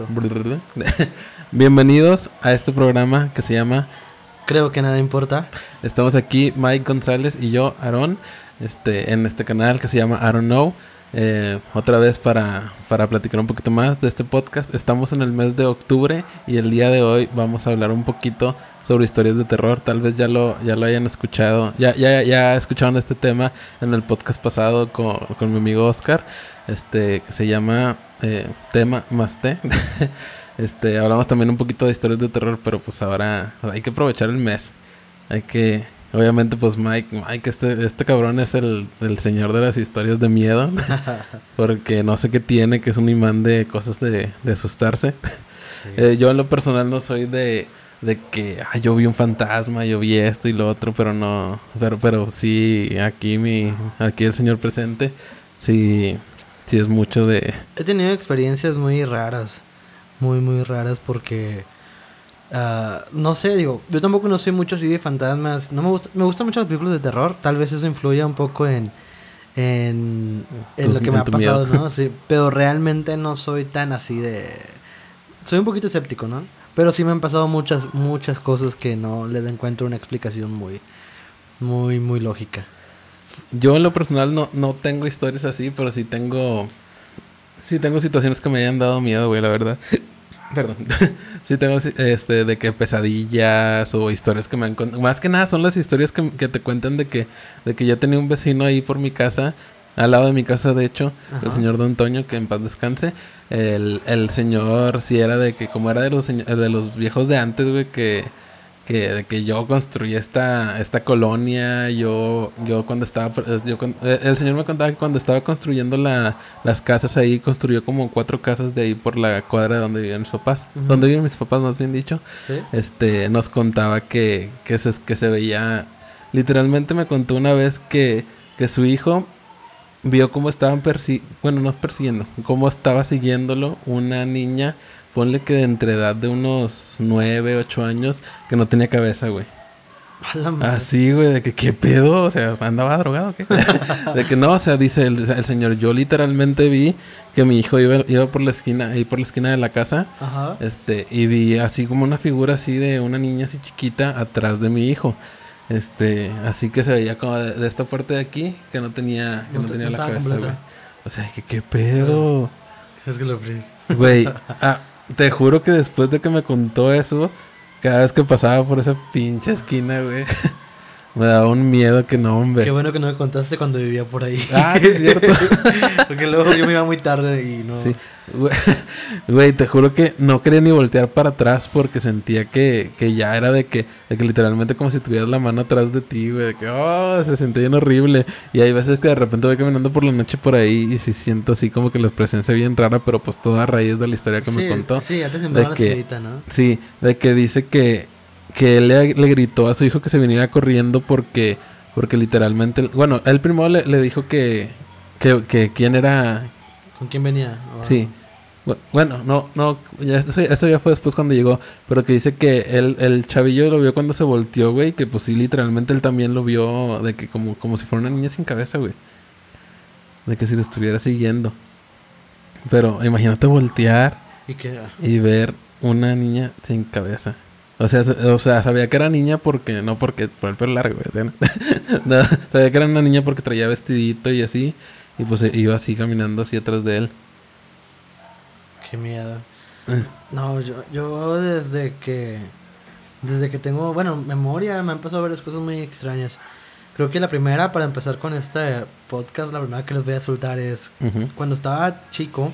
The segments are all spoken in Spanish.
Bienvenidos a este programa que se llama Creo que nada importa. Estamos aquí Mike González y yo, Aaron, este, en este canal que se llama I Don't Know. Eh, otra vez para, para platicar un poquito más de este podcast. Estamos en el mes de octubre y el día de hoy vamos a hablar un poquito sobre historias de terror. Tal vez ya lo, ya lo hayan escuchado. Ya, ya, ya escucharon este tema en el podcast pasado con, con mi amigo Oscar. Este, que se llama eh, Tema más T. este, hablamos también un poquito de historias de terror, pero pues ahora hay que aprovechar el mes. Hay que, obviamente, pues Mike, Mike, este, este cabrón es el, el señor de las historias de miedo. porque no sé qué tiene, que es un imán de cosas de, de asustarse. Eh, yo en lo personal no soy de, de que ah, yo vi un fantasma, yo vi esto y lo otro, pero no, pero, pero sí, aquí mi, aquí el señor presente, sí, sí es mucho de... He tenido experiencias muy raras, muy, muy raras porque... ah, no sé, digo, yo tampoco no soy mucho así de fantasmas. No me gusta, me gustan mucho las películas de terror. Tal vez eso influya un poco en, en, en Tus- lo que me ha pasado, miedo. ¿no? Sí, pero realmente no soy tan así de... Soy un poquito escéptico, ¿no? Pero sí me han pasado muchas, muchas cosas que no le encuentro una explicación muy, muy, muy lógica. Yo en lo personal no, no tengo historias así, pero sí tengo... Sí tengo situaciones que me hayan dado miedo, güey, la verdad. Perdón. sí tengo este, de que pesadillas o historias que me han contado. Más que nada son las historias que, que te cuentan de que, de que yo tenía un vecino ahí por mi casa, al lado de mi casa, de hecho, el señor Don Toño, que en paz descanse. El, el señor, sí era de que, como era de los, de los viejos de antes, güey, que, que, de que yo construí esta, esta colonia, yo, yo cuando estaba, yo eh, el señor me contaba que cuando estaba construyendo la, las casas ahí, construyó como cuatro casas de ahí por la cuadra donde vivían mis papás, donde viven mis papás, más bien dicho, ¿Sí? este, nos contaba que, que, se, que se veía, literalmente me contó una vez que, que su hijo vio cómo estaban persi bueno, no persiguiendo, cómo estaba siguiéndolo una niña, ponle que de entre edad de unos 9, 8 años, que no tenía cabeza, güey. Así, güey, de que qué pedo, o sea, andaba drogado, o ¿qué? de que no, o sea, dice el, el señor, yo literalmente vi que mi hijo iba, iba por la esquina, ahí por la esquina de la casa, Ajá. este, y vi así como una figura así de una niña así chiquita atrás de mi hijo. Este, así que se veía como de, de esta parte de aquí que no tenía, que No no, te- tenía la cabeza, güey. O sea, que qué pedo. Es que lo. Güey, ah, te juro que después de que me contó eso, cada vez que pasaba por esa pinche esquina, güey, me daba un miedo que no, hombre. Qué bueno que no me contaste cuando vivía por ahí. Ah, es cierto. Porque luego yo me iba muy tarde y no. Sí. Güey, te juro que no quería ni voltear para atrás porque sentía que, que ya era de que, de que literalmente como si tuvieras la mano atrás de ti, güey. De que, oh, se sentía bien horrible. Y hay veces que de repente voy caminando por la noche por ahí y sí siento así como que la presencia bien rara, pero pues todo a raíz de la historia que me contó. Sí, ya te sembró la que- ¿no? Sí, de que dice que, que él le, le gritó a su hijo que se viniera corriendo porque, porque literalmente, bueno, él primero le, le dijo que, que, que quién era, ¿Con quién venía? Sí. Bu- Bueno, no, no, ya eso, eso ya fue después cuando llegó, pero que dice que él, el chavillo lo vio cuando se volteó, güey, que pues sí, literalmente él también lo vio de que como, como si fuera una niña sin cabeza, güey. De que si lo estuviera siguiendo. Pero imagínate voltear Y que. y ver una niña sin cabeza. O sea, o sea, sabía que era niña porque, no porque, por el pelo largo, güey, sabía que era una niña porque traía vestidito y así, y pues eh, iba así caminando así atrás de él. Qué miedo. Eh, No, yo, yo desde que. Desde que tengo, bueno, memoria, me han pasado varias cosas muy extrañas. Creo que la primera, para empezar con este podcast, la primera que les voy a soltar es ujú. cuando estaba chico,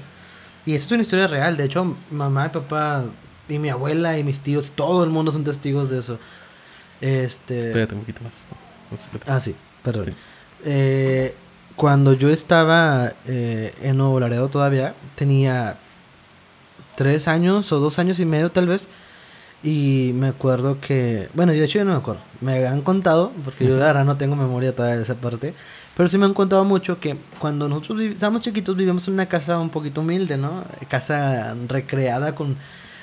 y esto es una historia real, de hecho, mamá y papá y mi abuela y mis tíos, todo el mundo son testigos de eso. Este... Espérate un poquito más. Ah, sí, perdón. Sí. Eh, cuando yo estaba eh, en Nuevo Laredo todavía, tenía tres años o dos años y medio tal vez. Y me acuerdo que, bueno, de hecho yo no me acuerdo, me han contado, porque yo verdad no tengo memoria todavía de esa parte, pero sí me han contado mucho que cuando nosotros estábamos chiquitos vivíamos en una casa un poquito humilde, ¿no? Casa recreada con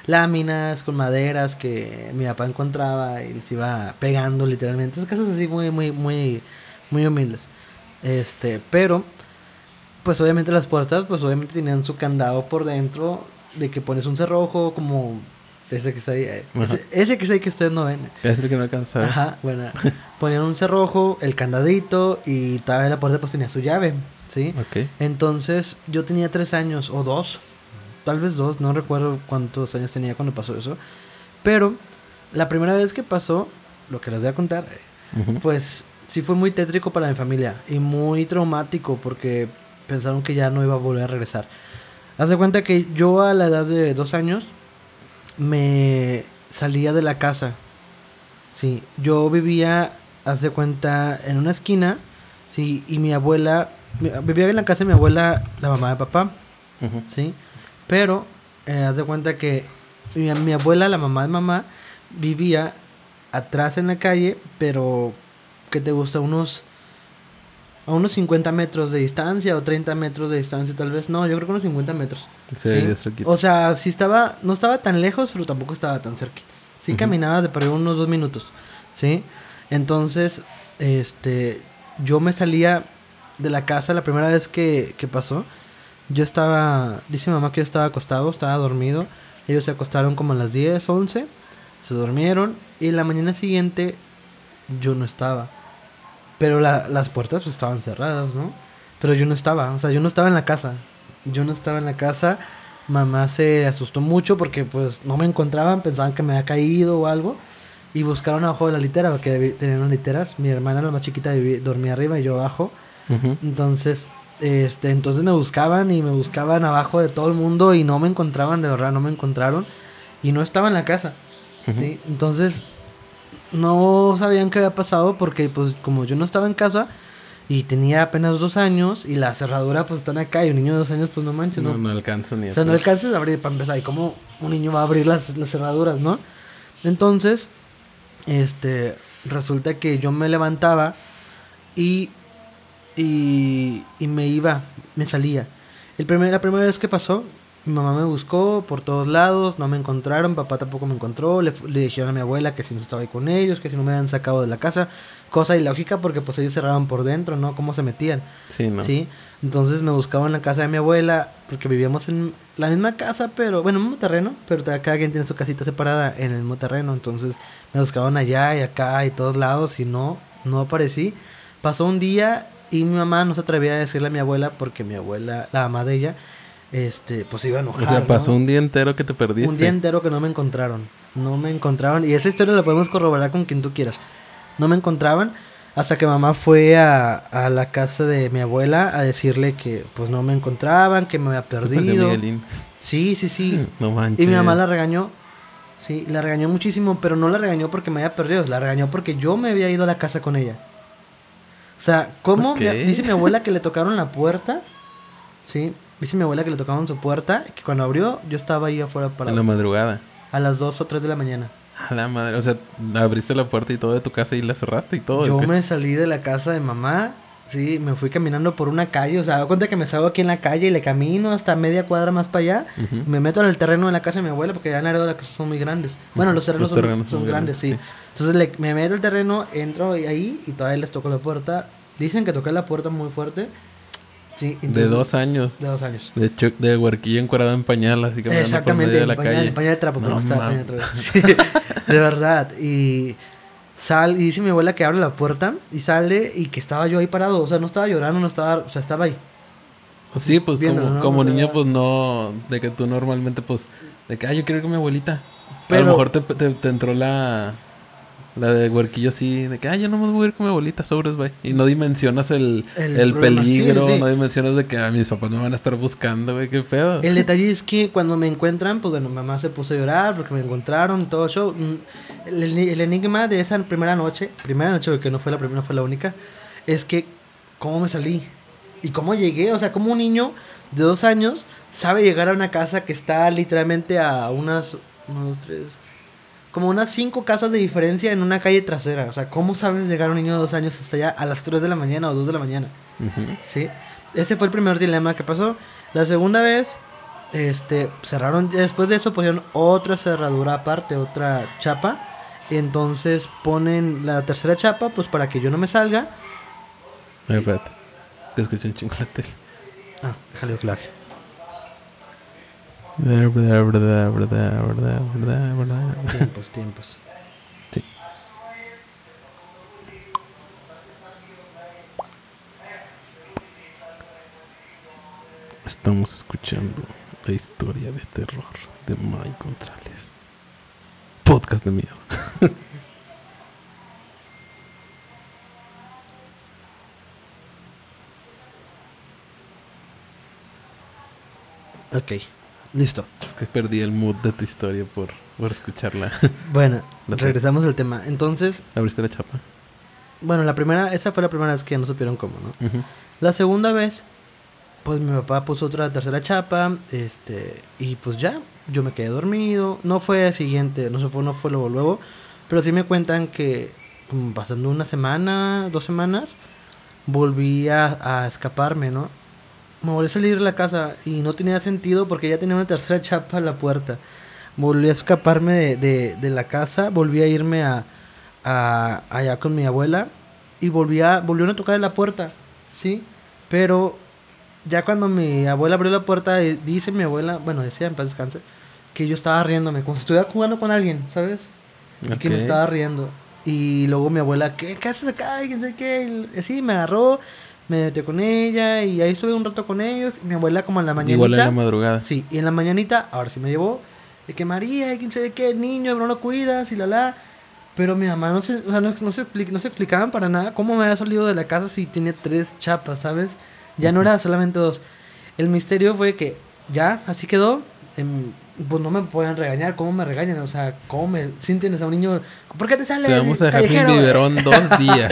láminas, con maderas que mi papá encontraba y les iba pegando literalmente. Esas casas así muy, muy, muy, muy humildes. Este, pero, pues obviamente las puertas, pues obviamente tenían su candado por dentro de que pones un cerrojo como ese que está ahí. eh. Ese, ese que está ahí que ustedes no ven. Es el que no alcanza. Ajá, bueno. Ponían un cerrojo, el candadito y todavía la puerta pues tenía su llave, ¿sí? Ok. Entonces yo tenía tres años o dos, tal vez dos, no recuerdo cuántos años tenía cuando pasó eso. Pero la primera vez que pasó, lo que les voy a contar, pues sí fue muy tétrico para mi familia y muy traumático porque pensaron que ya no iba a volver a regresar. Haz de cuenta que yo a la edad de dos años me salía de la casa. Sí, yo vivía, haz de cuenta, en una esquina, sí, y mi abuela, vivía en la casa de mi abuela, la mamá de papá, sí, pero eh, haz de cuenta que mi, mi abuela, la mamá de mamá, vivía atrás en la calle, pero que te gusta unos a unos 50 metros de distancia o 30 metros de distancia tal vez, no, yo creo que unos 50 metros. Sí. O sea, sí estaba, no estaba tan lejos, pero tampoco estaba tan cerquita. Sí caminaba de por ahí unos dos minutos, ¿sí? Entonces, este, yo me salía de la casa la primera vez que, que pasó. Yo estaba, dice mamá que yo estaba acostado, estaba dormido. Ellos se acostaron como a las 10, 11, se durmieron y la mañana siguiente yo no estaba. Pero la- las puertas pues estaban cerradas, ¿no? Pero yo no estaba, o sea, yo no estaba en la casa. Yo no estaba en la casa. Mamá se asustó mucho porque pues no me encontraban, pensaban que me había caído o algo. Y buscaron abajo de la litera, porque tenían unas literas. Mi hermana, la más chiquita, vivi- dormía arriba y yo abajo. Entonces, este, entonces me buscaban y me buscaban abajo de todo el mundo y no me encontraban, de verdad, no me encontraron. Y no estaba en la casa. ¿sí? Entonces, no sabían qué había pasado porque, pues, como yo no estaba en casa y tenía apenas dos años y la cerradura, pues, están acá y un niño de dos años, pues, no manches, No, ¿no? no alcanzo ni O sea, no alcanzas a abrir para empezar. ¿Y cómo un niño va a abrir las, las cerraduras, no? Entonces, este, resulta que yo me levantaba y, y, y me iba, me salía. El primer, la primera vez que pasó, mi mamá me buscó por todos lados, no me encontraron, papá tampoco me encontró, le, le dijeron a mi abuela que si no estaba ahí con ellos, que si no me habían sacado de la casa, cosa ilógica porque pues ellos cerraban por dentro, ¿no? ¿Cómo se metían? Sí, no. Sí, entonces me buscaban en la casa de mi abuela, porque vivíamos en la misma casa, pero bueno, en el mismo terreno, pero cada quien tiene su casita separada en el mismo terreno, entonces me buscaban allá y acá y todos lados y no, no aparecí. Pasó un día y mi mamá no se atrevía a decirle a mi abuela, porque mi abuela, la mamá de ella, este, pues iba a enojar. O sea, pasó ¿no? un día entero que te perdiste. Un día entero que no me encontraron. No me encontraron. Y esa historia la podemos corroborar con quien tú quieras. No me encontraban hasta que mamá fue a, a la casa de mi abuela a decirle que pues no me encontraban, que me había perdido. Sí, sí, sí. No manches. Y mi mamá la regañó. Sí, la regañó muchísimo, pero no la regañó porque me había perdido, la regañó porque yo me había ido a la casa con ella. O sea, ¿cómo? Ok. Mi- dice mi abuela que le tocaron la puerta. Sí, dice mi abuela que le tocaron su puerta, que cuando abrió yo estaba ahí afuera para En la madrugada. a las 2 o 3 de la mañana. A la madre. O sea, abriste la puerta y todo de tu casa y la cerraste y todo. Yo me salí de la casa de mamá, sí, me fui caminando por una calle, o sea, hago cuenta que me salgo aquí en la calle y le camino hasta media cuadra más para allá, me meto en el terreno de la casa de mi abuela, porque allá en Laredo las casas son muy grandes. Bueno, los terrenos, Los son, terrenos son son grandes, sí. Entonces le- me meto el terreno, entro ahí y todavía les toco la puerta. Dicen que toqué la puerta muy fuerte. Sí, De dos años. De dos años. De de huerquillo encuadrado en pañal, así que por Exactamente, medio de la en pañal, calle. en pañal de trapo, pero No no estaba mames. pañal de trapo. de verdad. Y sal, y dice mi abuela que abre la puerta y sale y que estaba yo ahí parado. O sea, no estaba llorando, no estaba, o sea, estaba ahí. Sí, pues Viéndolo, como, ¿no? como O sea, niño, pues no. De que tú normalmente, pues. De que, ay, yo quiero ir con mi abuelita. a lo mejor te, te, te entró la. La de huerquillo así, de que, ay, yo no me voy a ir con mi abuelita, sobres, güey. Y no dimensionas el, El el, problema, sí, peligro, sí. no dimensionas de que a mis papás me van a estar buscando, güey, qué pedo. El detalle es que cuando me encuentran, pues bueno, mamá se puso a llorar porque me encontraron todo eso. Mm, El, el- enigma de esa primera noche, primera noche porque no fue la primera, fue la única, es que cómo me salí y cómo llegué. O sea, como un niño de dos años sabe llegar a una casa que está literalmente a unas, uno, dos, tres, como unas cinco casas de diferencia en una calle trasera. O sea, ¿cómo sabes llegar un niño de dos años hasta allá a las 3 de la mañana o 2 de la mañana? Ujú. Sí, ese fue el primer dilema que pasó. La segunda vez, este, cerraron, después de eso pusieron otra cerradura aparte, otra chapa. Entonces ponen la tercera chapa, pues para que yo no me salga. Ay, espérate. Te escuché un chingo la tele. Ah, déjale que. Verdad, verdad, verdad, verdad, verdad, verdad. Tiempos, tiempos. Sí. Estamos escuchando la historia de terror de Mike González. Podcast de miedo. Ok, listo. Es que perdí el mood de tu historia por, por escucharla. Bueno, La- regresamos al tema. Entonces, ¿Abriste la chapa? bueno, la primera, esa fue la primera vez que no supieron cómo, ¿no? La segunda vez, pues mi papá puso otra tercera chapa, este, y pues ya, yo me quedé dormido. No fue el siguiente, no se fue, no fue luego, luego, pero sí me cuentan que como pasando una semana, dos semanas, volví a, a escaparme, ¿no? Me volví a salir de la casa y no tenía sentido porque ya tenía una tercera chapa a la puerta. Volví a escaparme de, de- de la casa, volví a irme a, a- allá con mi abuela y volví a, volvieron a tocar en la puerta, ¿sí? Pero ya cuando mi abuela abrió la puerta, eh, dice mi abuela, bueno, decía en paz descanse, que yo estaba riéndome, como si estuviera jugando con alguien, ¿sabes? Y que me estaba riendo. Y luego mi abuela, ¿qué, qué haces acá? Y qué. Y así me agarró, me metí con ella y ahí estuve un rato con ellos. Y mi abuela como en la mañanita. Igual en la madrugada. Sí, y en la mañanita, ahora sí me llevó, de que María, y quién sabe qué, el niño, no lo cuidas, y la la. Pero mi mamá no se, o sea, no, no se, no se explicaban para nada cómo me había salido de la casa si tenía tres chapas, ¿sabes? Ya no era solamente dos. El misterio fue que ya, así quedó. em, pues no me pueden regañar, ¿cómo me regañan? O sea, ¿cómo me sienten a un niño? ¿Por qué te sale? Te vamos a dejar sin biberón dos días.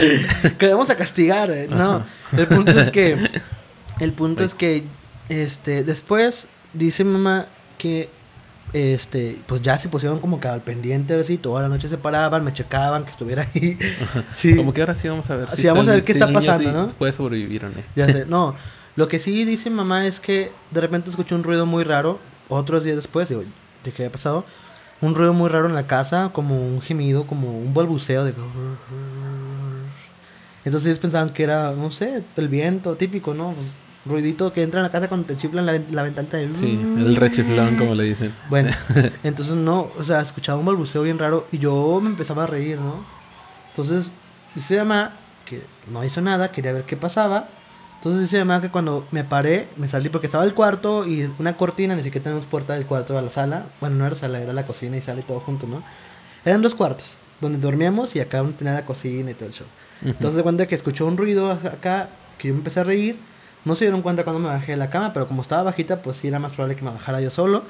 que vamos a castigar, eh, no. El punto es que el punto es que este después dice mamá que este pues ya se pusieron como que al pendiente así, toda la noche se paraban, me checaban que estuviera ahí. Sí. Como que ahora sí vamos a ver Sí, vamos a ver qué si está pasando, sí ¿no? Puede sobrevivir no. Ya sé, no. Lo que sí dice mamá es que de repente escuché un ruido muy raro. Otros días después, digo, ¿de qué había pasado? Un ruido muy raro en la casa, como un gemido, como un balbuceo de... Entonces ellos pensaban que era, no sé, el viento típico, ¿no? Pues, ruidito que entra en la casa cuando te chiflan la, la ventana de... Sí, el rechiflón, como le dicen. Bueno, entonces no, o sea, escuchaba un balbuceo bien raro y yo me empezaba a reír, ¿no? Entonces dice mamá que no hizo nada, quería ver qué pasaba. Entonces dice mamá que cuando me paré, me salí porque estaba el cuarto y una cortina, ni siquiera tenemos puerta del cuarto a la sala. Bueno, no era sala, era la cocina y sala y todo junto, ¿no? Eran dos cuartos, donde dormíamos y acá uno tenía la cocina y todo el show. Entonces de cuenta que escuchó un ruido acá, que yo me empecé a reír. No se dieron cuenta cuando me bajé de la cama, pero como estaba bajita, pues sí era más probable que me bajara yo solo.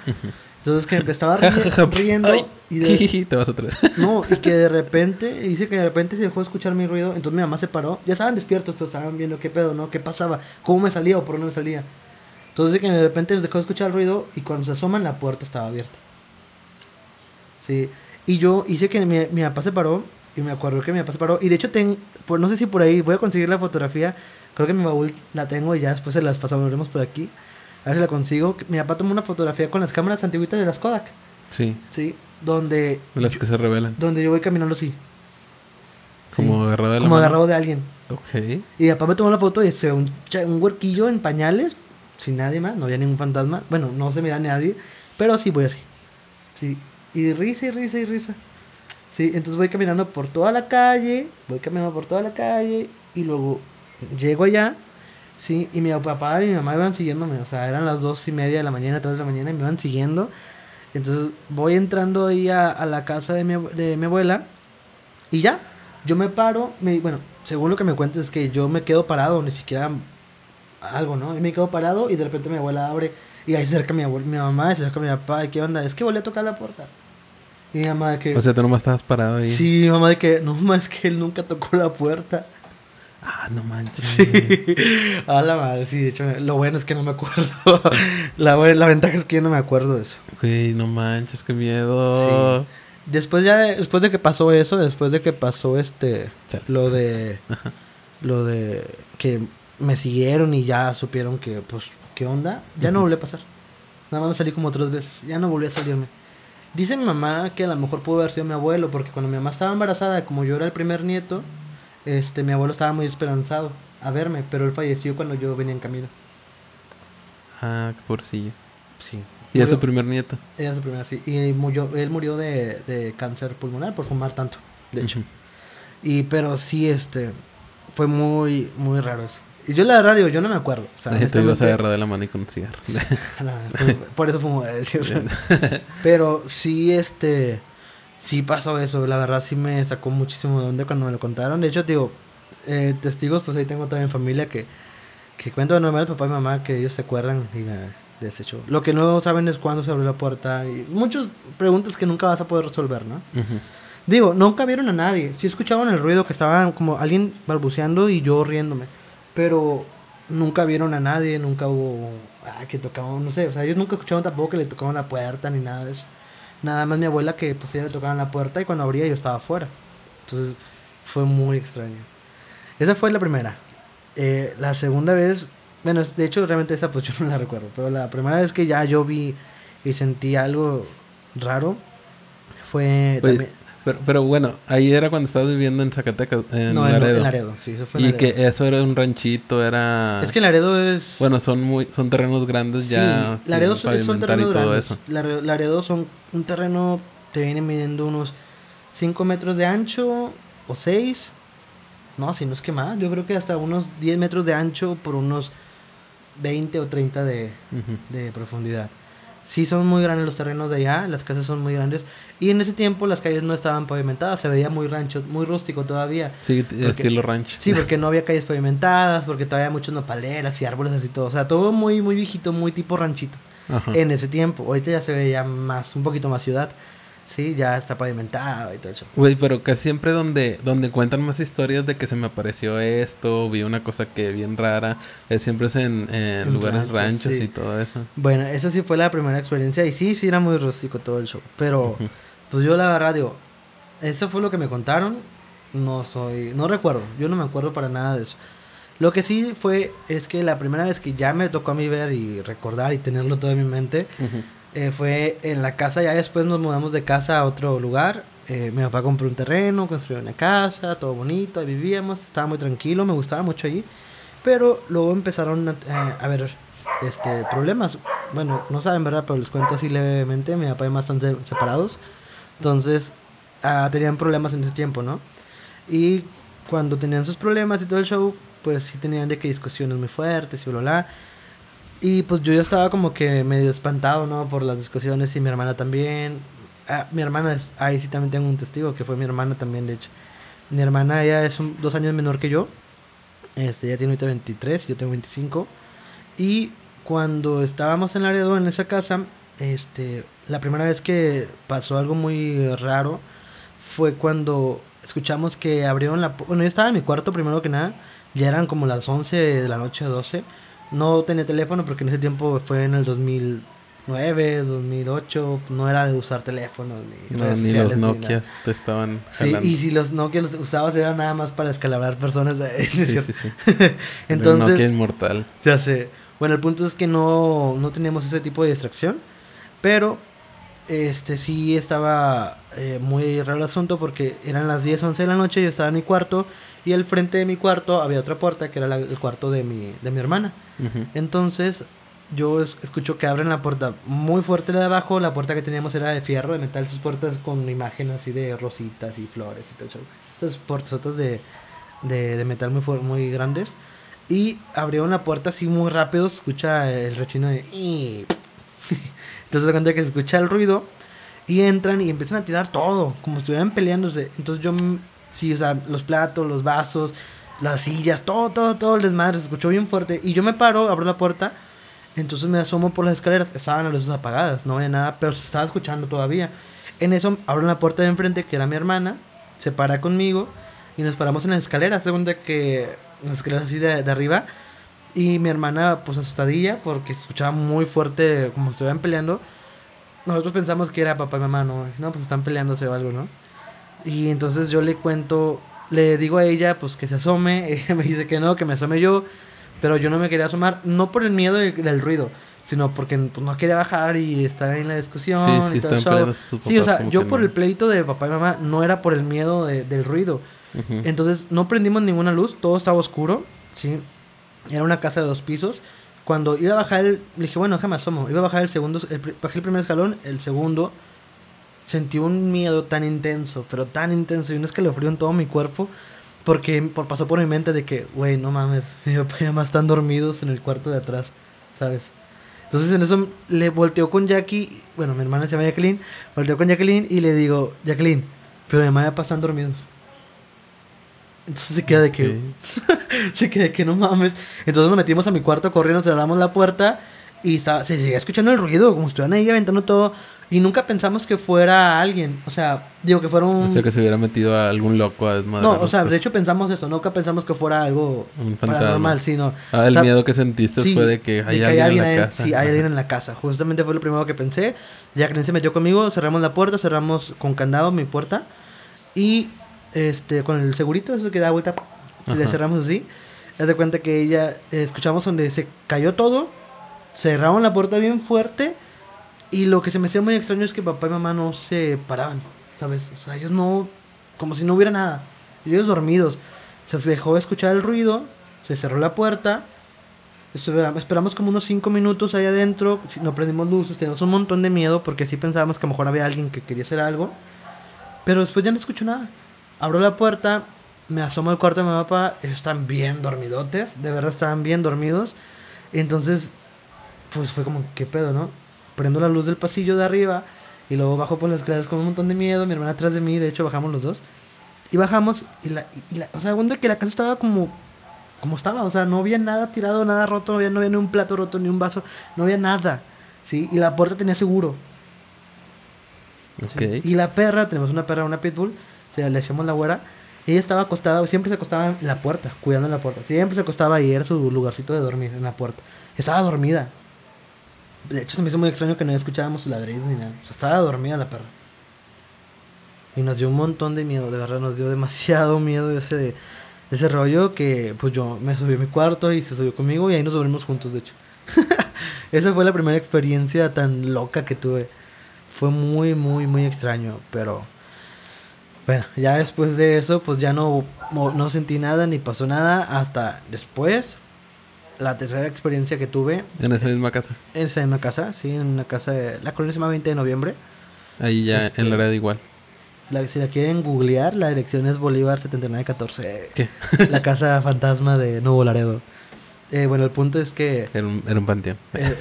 Entonces que me estaba ri- riendo y de, te vas atrás. no, y que de repente, dice que de repente se dejó de escuchar mi ruido, entonces mi mamá se paró, ya estaban despiertos, pero estaban viendo qué pedo, ¿no? ¿Qué pasaba? ¿Cómo me salía o por dónde me salía? Entonces que de repente dejó de escuchar el ruido y cuando se asoman la puerta estaba abierta. Sí, y yo hice que mi, mi papá se paró y me acuerdo que mi papá se paró y de hecho ten, por, no sé si por ahí voy a conseguir la fotografía, creo que mi baúl la tengo y ya después se las pasaremos por aquí. A ver si la consigo. Mi papá tomó una fotografía con las cámaras antiguitas de las Kodak. Sí, Sí, donde de las que se revelan. donde yo voy caminando así. Como agarrado de la Como mano. agarrado de alguien. Ok. Y mi papá me tomó la foto y se ve un, un huerquillo en pañales, sin nadie más, no había ningún fantasma. Bueno, no se mira nadie, pero sí voy así. Sí. Y risa y risa y risa. Sí, entonces voy caminando por toda la calle, voy caminando por toda la calle y luego llego allá, sí, y mi papá y mi mamá iban siguiéndome, o sea, eran las dos y media de la mañana, tres de la mañana y me iban siguiendo. Entonces voy entrando ahí a, a la casa de mi, de mi abuela y ya, yo me paro, me, bueno, según lo que me cuentas es que yo me quedo parado, ni siquiera algo, ¿no? Y me quedo parado y de repente mi abuela abre y ahí se acerca mi, abuela, mi mamá, se acerca mi papá, ¿y qué onda? Es que volví a tocar la puerta. Y mi mamá de que... O sea, tú nomás estabas parado ahí. sí, mi mamá de que, no, ma, es que él nunca tocó la puerta. Ah, no manches. Sí, a la madre, sí, de hecho, lo bueno es que no me acuerdo. la, la ventaja es que yo no me acuerdo de eso. Güey, no manches, qué miedo. Después ya, después de que pasó eso, después de que pasó este, Chale. lo de, lo de que me siguieron y ya supieron que, pues, qué onda, ya no volvió a pasar. Nada más me salí como tres veces, ya no volví a salirme. Dice mi mamá que a lo mejor pudo haber sido mi abuelo, porque cuando mi mamá estaba embarazada, como yo era el primer nieto, este, mi abuelo estaba muy esperanzado a verme, pero él falleció cuando yo venía en camino. Ah, qué pobrecillo. Sí. ¿Y es su Murió- primer nieto? Es su primera, sí. Y murió, él murió de, de cáncer pulmonar por fumar tanto, de hecho. Y pero sí, este, fue muy, muy raro eso. Y yo la verdad digo, yo no me acuerdo. O sea, te ibas a agarrar de la mano y con un cigarro. No, por eso fumo, sí, o sea. Pero sí, este, sí pasó eso. La verdad sí me sacó muchísimo de onda cuando me lo contaron. De hecho, digo, eh, testigos, pues ahí tengo también familia que, que cuento normal, papá y mamá, que ellos se acuerdan y me de ese show. Lo que no saben es cuándo se abrió la puerta y muchas preguntas que nunca vas a poder resolver, ¿no? Digo, nunca vieron a nadie. Sí escuchaban el ruido que estaba como alguien balbuceando y yo riéndome. Pero nunca vieron a nadie, nunca hubo ah, que tocaban, no sé, o sea, ellos nunca escucharon tampoco que le tocaban la puerta ni nada de eso. Nada más mi abuela que pues ella le tocaban la puerta y cuando abría yo estaba afuera. Entonces fue muy extraño. Esa fue la primera. Eh, la segunda vez, bueno, de hecho realmente esa pues yo no la recuerdo, pero la primera vez que ya yo vi y sentí algo raro fue Oye, también... pero, pero bueno, ahí era cuando estabas viviendo en Zacatecas, en no, Laredo. en Laredo, sí, eso fue en Y Laredo. que eso era un ranchito, era... Es que Laredo es... Bueno, son muy son terrenos grandes ya. sí, Laredo sin son, terrenos y todo grandes. eso. Laredo, Laredo son un terreno, te viene midiendo unos 5 metros de ancho o 6. No, si no es que más, yo creo que hasta unos 10 metros de ancho por unos 20 o 30 de, Ujú. de profundidad. Sí, son muy grandes los terrenos de allá, las casas son muy grandes. Y en ese tiempo las calles no estaban pavimentadas, se veía muy rancho, muy rústico todavía. Sí, Porque- estilo ranch. Sí, porque no había calles pavimentadas, porque todavía había muchas nopaleras y árboles así todo. O sea, todo muy, muy viejito, muy tipo ranchito. Ajá. En ese tiempo. Ahorita ya se ve ya más, un poquito más ciudad. Sí, ya está pavimentado y todo eso. Güey, pero casi siempre donde, donde cuentan más historias de que se me apareció esto, vi una cosa que bien rara, es siempre es en, en En lugares ranchos, ranchos sí. y todo eso. Bueno, esa sí fue la primera experiencia. Y sí, sí era muy rústico todo el show. Pero, Ujú. pues yo la verdad digo, eso fue lo que me contaron. No soy, no recuerdo. Yo no me acuerdo para nada de eso. Lo que sí fue, es que la primera vez que ya me tocó a mí ver y recordar y tenerlo todo en mi mente, Ujú. Eh, fue en la casa, ya después nos mudamos de casa a otro lugar. Eh, mi papá compró un terreno, construyó una casa, todo bonito, ahí vivíamos, estaba muy tranquilo, me gustaba mucho allí. Pero luego empezaron a, eh, a haber este, problemas. Bueno, no saben, ¿verdad? Pero les cuento así levemente. Mi papá y mamá están se- separados. Entonces, ah, tenían problemas en ese tiempo, ¿no? Y cuando tenían sus problemas y todo el show, pues sí tenían de que discusiones muy fuertes y bla, bla. Y pues yo ya estaba como que medio espantado, ¿no? Por las discusiones y mi hermana también. Ah, mi hermana, es, ahí sí también tengo un testigo, que fue mi hermana también, de hecho. Mi hermana, ella es un- dos años menor que yo. Este, ella tiene ahorita 23, yo tengo 25. Y cuando estábamos en Laredo, en esa casa, este, la primera vez que pasó algo muy raro fue cuando escuchamos que abrieron la... Bueno, yo estaba en mi cuarto primero que nada, ya eran como las 11 de la noche, 12. No tenía teléfono porque en ese tiempo fue en el 2009, 2008, no era de usar teléfonos ni No, redes ni sociales, los. Nokias te estaban Sí, y si los Nokia los usabas era nada más para escalabrar personas. Sí, sí, sí. El Entonces, Nokia inmortal. ya sé. Bueno, el punto es que no, no teníamos ese tipo de distracción. Pero este sí estaba eh, muy raro el asunto porque eran las 10, 11 de la noche, yo estaba en mi cuarto y al frente de mi cuarto había otra puerta que era la- el cuarto de mi, de mi hermana. Ujú. Entonces yo es- escucho que abren la puerta muy fuerte la de abajo, la puerta que teníamos era de fierro, de metal, sus puertas con imágenes así de rositas y flores y todo eso. Esas puertas de, de, de metal muy, muy grandes. Y abrieron la puerta así muy rápido, se escucha el rechino de... Entonces se cuenta que se escucha el ruido y entran y empiezan a tirar todo, como si estuvieran peleándose. Entonces yo, sí, o sea, los platos, los vasos, las sillas, todo, todo, todo el desmadre, se escuchó bien fuerte. Y yo me paro, abro la puerta, entonces me asomo por las escaleras, estaban las luces apagadas, no había nada, pero se estaba escuchando todavía. En eso abro la puerta de enfrente, que era mi hermana, se para conmigo y nos paramos en las escaleras, segunda que las escaleras así de, de arriba. Y mi hermana, pues asustadilla, porque escuchaba muy fuerte, como estuvieran peleando. Nosotros pensamos que era papá y mamá, no, no, pues están peleándose o algo, ¿no? Y entonces yo le cuento, le digo a ella, pues que se asome, ella me dice que no, que me asome yo, pero yo no me quería asomar, no por el miedo del, del ruido, sino porque pues, no quería bajar y estar ahí en la discusión. Sí, y sí, todo el show. Sí, o sea, yo por no. el pleito de papá y mamá no era por el miedo de- del ruido. Entonces no prendimos ninguna luz, todo estaba oscuro, ¿sí? Era una casa de dos pisos Cuando iba a bajar el... Le dije, bueno, déjame asomo. Iba a bajar el segundo... El, bajé el primer escalón, el segundo... Sentí un miedo tan intenso, pero tan intenso y un escalofrío en todo mi cuerpo. Porque por, pasó por mi mente de que, güey, no mames, mi papá y mamá están dormidos en el cuarto de atrás, ¿sabes? Entonces en eso le volteó con Jackie, bueno, mi hermana se llama Jacqueline, volteó con Jacqueline y le digo, Jacqueline, pero mi mamá y papá están dormidos. Entonces se queda de que, se queda de que no mames. Entonces nos metimos a mi cuarto corriendo, cerramos la puerta y estaba, se seguía escuchando el ruido, como estuvieran ahí aventando todo. Y nunca pensamos que fuera alguien, o sea, digo que fuera un... O sea, que se hubiera metido a algún loco a. No, o sea, de hecho pensamos eso, nunca pensamos que fuera algo Un paranormal, sino... Ah, el o sea, miedo que sentiste sí, fue de que hay de alguien, en ahí- la casa. Sí, hay alguien en la casa. Justamente fue lo primero que pensé. Jacqueline se metió conmigo, cerramos la puerta, cerramos con candado mi puerta y este con el segurito, eso que da vuelta, y le cerramos así. Haz de cuenta que ella, eh, escuchamos donde se cayó todo, cerramos la puerta bien fuerte y lo que se me hacía muy extraño es que papá y mamá no se paraban, ¿sabes? O sea, ellos no, como si no hubiera nada, ellos dormidos. Se dejó de escuchar el ruido, se cerró la puerta, Espera- Esperamos como unos 5 minutos ahí adentro. No prendimos luces, teníamos un montón de miedo porque sí pensábamos que a lo mejor había alguien que quería hacer algo. Pero después ya no escucho nada. Abro la puerta, me asomo al cuarto de mi papá. Ellos están bien dormidotes, de verdad estaban bien dormidos. Entonces, pues fue como, ¿qué pedo, no? Prendo la luz del pasillo de arriba y luego bajo por las escaleras con un montón de miedo. Mi hermana atrás de mí, de hecho, bajamos los dos. Y bajamos y la, y la- o sea, que la casa estaba como como estaba, o sea, no había nada tirado, nada roto, no había, no había ni un plato roto, ni un vaso, no había nada, ¿sí? Y la puerta tenía seguro. Ok. ¿sí? Y la perra, tenemos una perra, una pitbull, o sea, le decíamos la güera, ella estaba acostada, siempre se acostaba en la puerta, cuidando la puerta, siempre se acostaba ahí, era su lugarcito de dormir, en la puerta. Estaba dormida. De hecho, se me hizo muy extraño que no escuchábamos ladridos ni nada, o sea, estaba dormida la perra. Y nos dio un montón de miedo, de verdad, nos dio demasiado miedo ese, ese rollo que pues yo me subí a mi cuarto y se subió conmigo y ahí nos dormimos juntos, de hecho. Esa fue la primera experiencia tan loca que tuve. Fue muy, muy, muy extraño, pero bueno, ya después de eso pues ya no, no sentí nada ni pasó nada hasta después. La tercera experiencia que tuve En esa misma casa. en esa misma casa, sí, en una casa, de, la colonia se llama 20 de noviembre. Ahí ya Este- en la red igual. La, si la quieren googlear, la dirección es Bolívar 7914. ¿Qué? La casa fantasma de Nuevo Laredo. Eh, bueno, el punto es que... Era un, era un panteón. eh,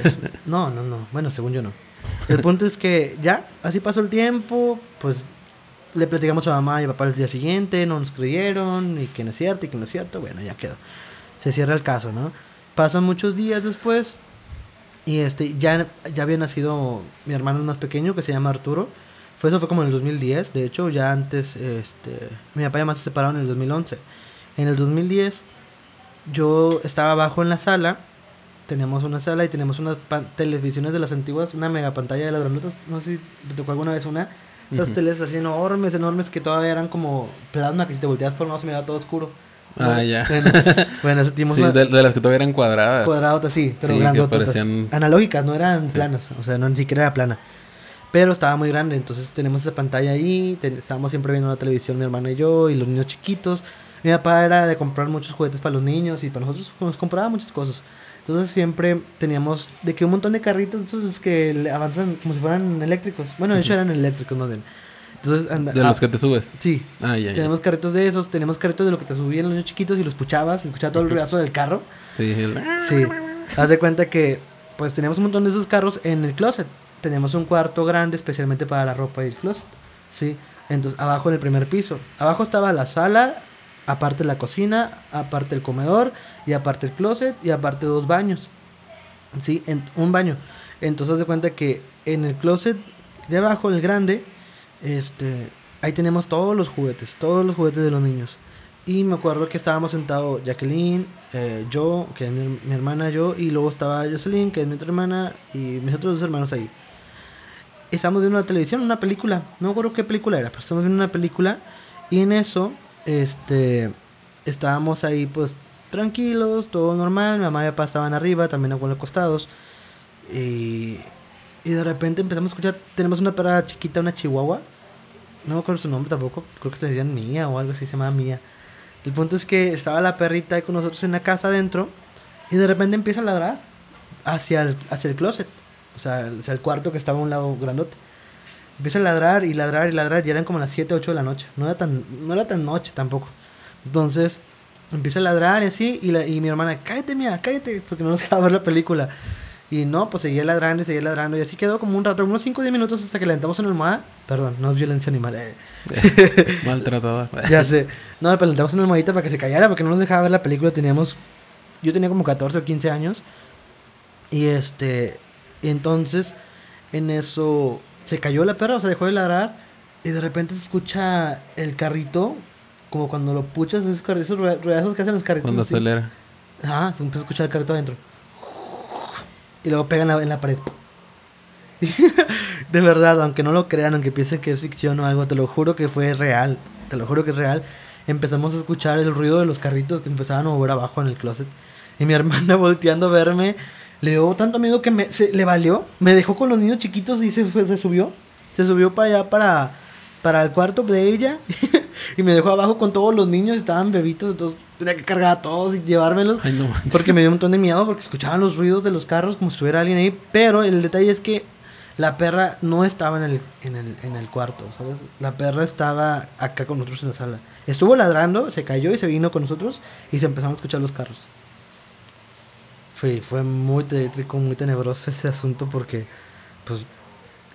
no, no, no. Bueno, según yo no. El punto es que ya, así pasó el tiempo. Pues le platicamos a mamá y a papá el día siguiente. No nos creyeron. Y que no es cierto y que no es cierto. Bueno, ya quedó. Se cierra el caso, ¿no? Pasan muchos días después. Y este, ya, ya había nacido mi hermano más pequeño que se llama Arturo. Fue, eso fue como en el 2010. De hecho, ya antes, este, mi papá y mamá se separaron en el 2011. En el 2010, yo estaba abajo en la sala. Teníamos una sala y teníamos unas televisiones de las antiguas, una mega pantalla de las granotas. No sé si te tocó alguna vez una. Esas teles así enormes, enormes, que todavía eran como plasma, que si te volteabas por más se miraba todo oscuro. Ah, ¿No? ya. Bueno, bueno teníamos Sí, una- de, de las que todavía eran cuadradas. cuadradotas, sí, pero Sí, que grandototas. parecían- Analógicas, no eran Sí. planas, o sea, no ni siquiera era plana. Pero estaba muy grande, entonces tenemos esa pantalla ahí, ten- estábamos siempre viendo la televisión mi hermana y yo, y los niños chiquitos. Mi papá era de comprar muchos juguetes para los niños y para nosotros nos compraba muchas cosas. Entonces siempre teníamos de que un montón de carritos esos que avanzan como si fueran eléctricos. Bueno, de hecho eran eléctricos, no de... Entonces, anda- De ah, los que te subes. Sí, Ah, ya, ya. tenemos carritos de esos, tenemos carritos de lo que te subían los niños chiquitos y los escuchabas, escuchaba todo el ruidazo del carro. Sí, el- Sí. Haz de cuenta que pues teníamos un montón de esos carros en el closet. Teníamos un cuarto grande especialmente para la ropa y el closet. Sí. Entonces, abajo en el primer piso. Abajo estaba la sala, aparte la cocina, aparte el comedor, y aparte el closet, y aparte dos baños. Sí, en, un baño. Entonces, haz de cuenta que en el closet de abajo, el grande, este, ahí tenemos todos los juguetes, todos los juguetes de los niños. Y me acuerdo que estábamos sentados Jacqueline, eh, yo, que es mi, hermana, yo, y luego estaba Jocelyn, que es mi otra hermana, y mis otros dos hermanos ahí. Estábamos viendo la televisión, una película, no me acuerdo qué película era, pero estábamos viendo una película, y en eso, este, estábamos ahí pues tranquilos, todo normal, mi mamá y papá estaban arriba, también abuelos acostados, y, y de repente empezamos a escuchar, tenemos una perra chiquita, una chihuahua, no me acuerdo su nombre tampoco, creo que se decían Mía o algo así, se llamaba Mía. El punto es que estaba la perrita ahí con nosotros en la casa adentro y de repente empieza a ladrar. hacia el, hacia el closet. O sea, hacia el cuarto que estaba a un lado grandote. Empieza a ladrar y ladrar y ladrar. Y eran como las 7, 8 de la noche. No era tan, no era tan noche tampoco. Entonces, empieza a ladrar y así. Y, la, y mi hermana, cállate, mía, cállate. Porque no nos dejaba ver la película. Y no, pues seguía ladrando y seguía ladrando. Y así quedó como un rato, unos 5 o 10 minutos hasta que entramos en el almohada. Perdón, no es violencia animal. Eh. Maltratada. ya sé. No, pero la entramos en la almohadita para que se callara. Porque no nos dejaba ver la película. Teníamos. Yo tenía como 14 o 15 años. Y este. Y entonces, en eso. Se cayó la perra, o sea, dejó de ladrar. Y de repente se escucha el carrito. Como cuando lo puchas, esos, ruedazos que hacen los carritos. Cuando acelera. Ajá, se empieza a escuchar el carrito adentro. Y luego pega en la, pared. de verdad, aunque no lo crean, aunque piensen que es ficción o algo, te lo juro que fue real. Te lo juro que es real. Empezamos a escuchar el ruido de los carritos que empezaban a mover abajo en el closet. Y mi hermana volteando a verme, le dio tanto miedo que se, le valió. Me dejó con los niños chiquitos y se subió. Se subió para allá, para, para el cuarto de ella. y me dejó abajo con todos los niños. Estaban bebitos, entonces tenía que cargar a todos y llevármelos. Ay, no manches. Porque me dio un montón de miedo porque escuchaban los ruidos de los carros como si estuviera alguien ahí. Pero el detalle es que la perra no estaba en el, en el, en el cuarto, ¿sabes? La perra estaba acá con nosotros en la sala. Estuvo ladrando, se cayó y se vino con nosotros y se empezaron a escuchar los carros. Fue, fue muy tétrico, muy tenebroso ese asunto porque, pues,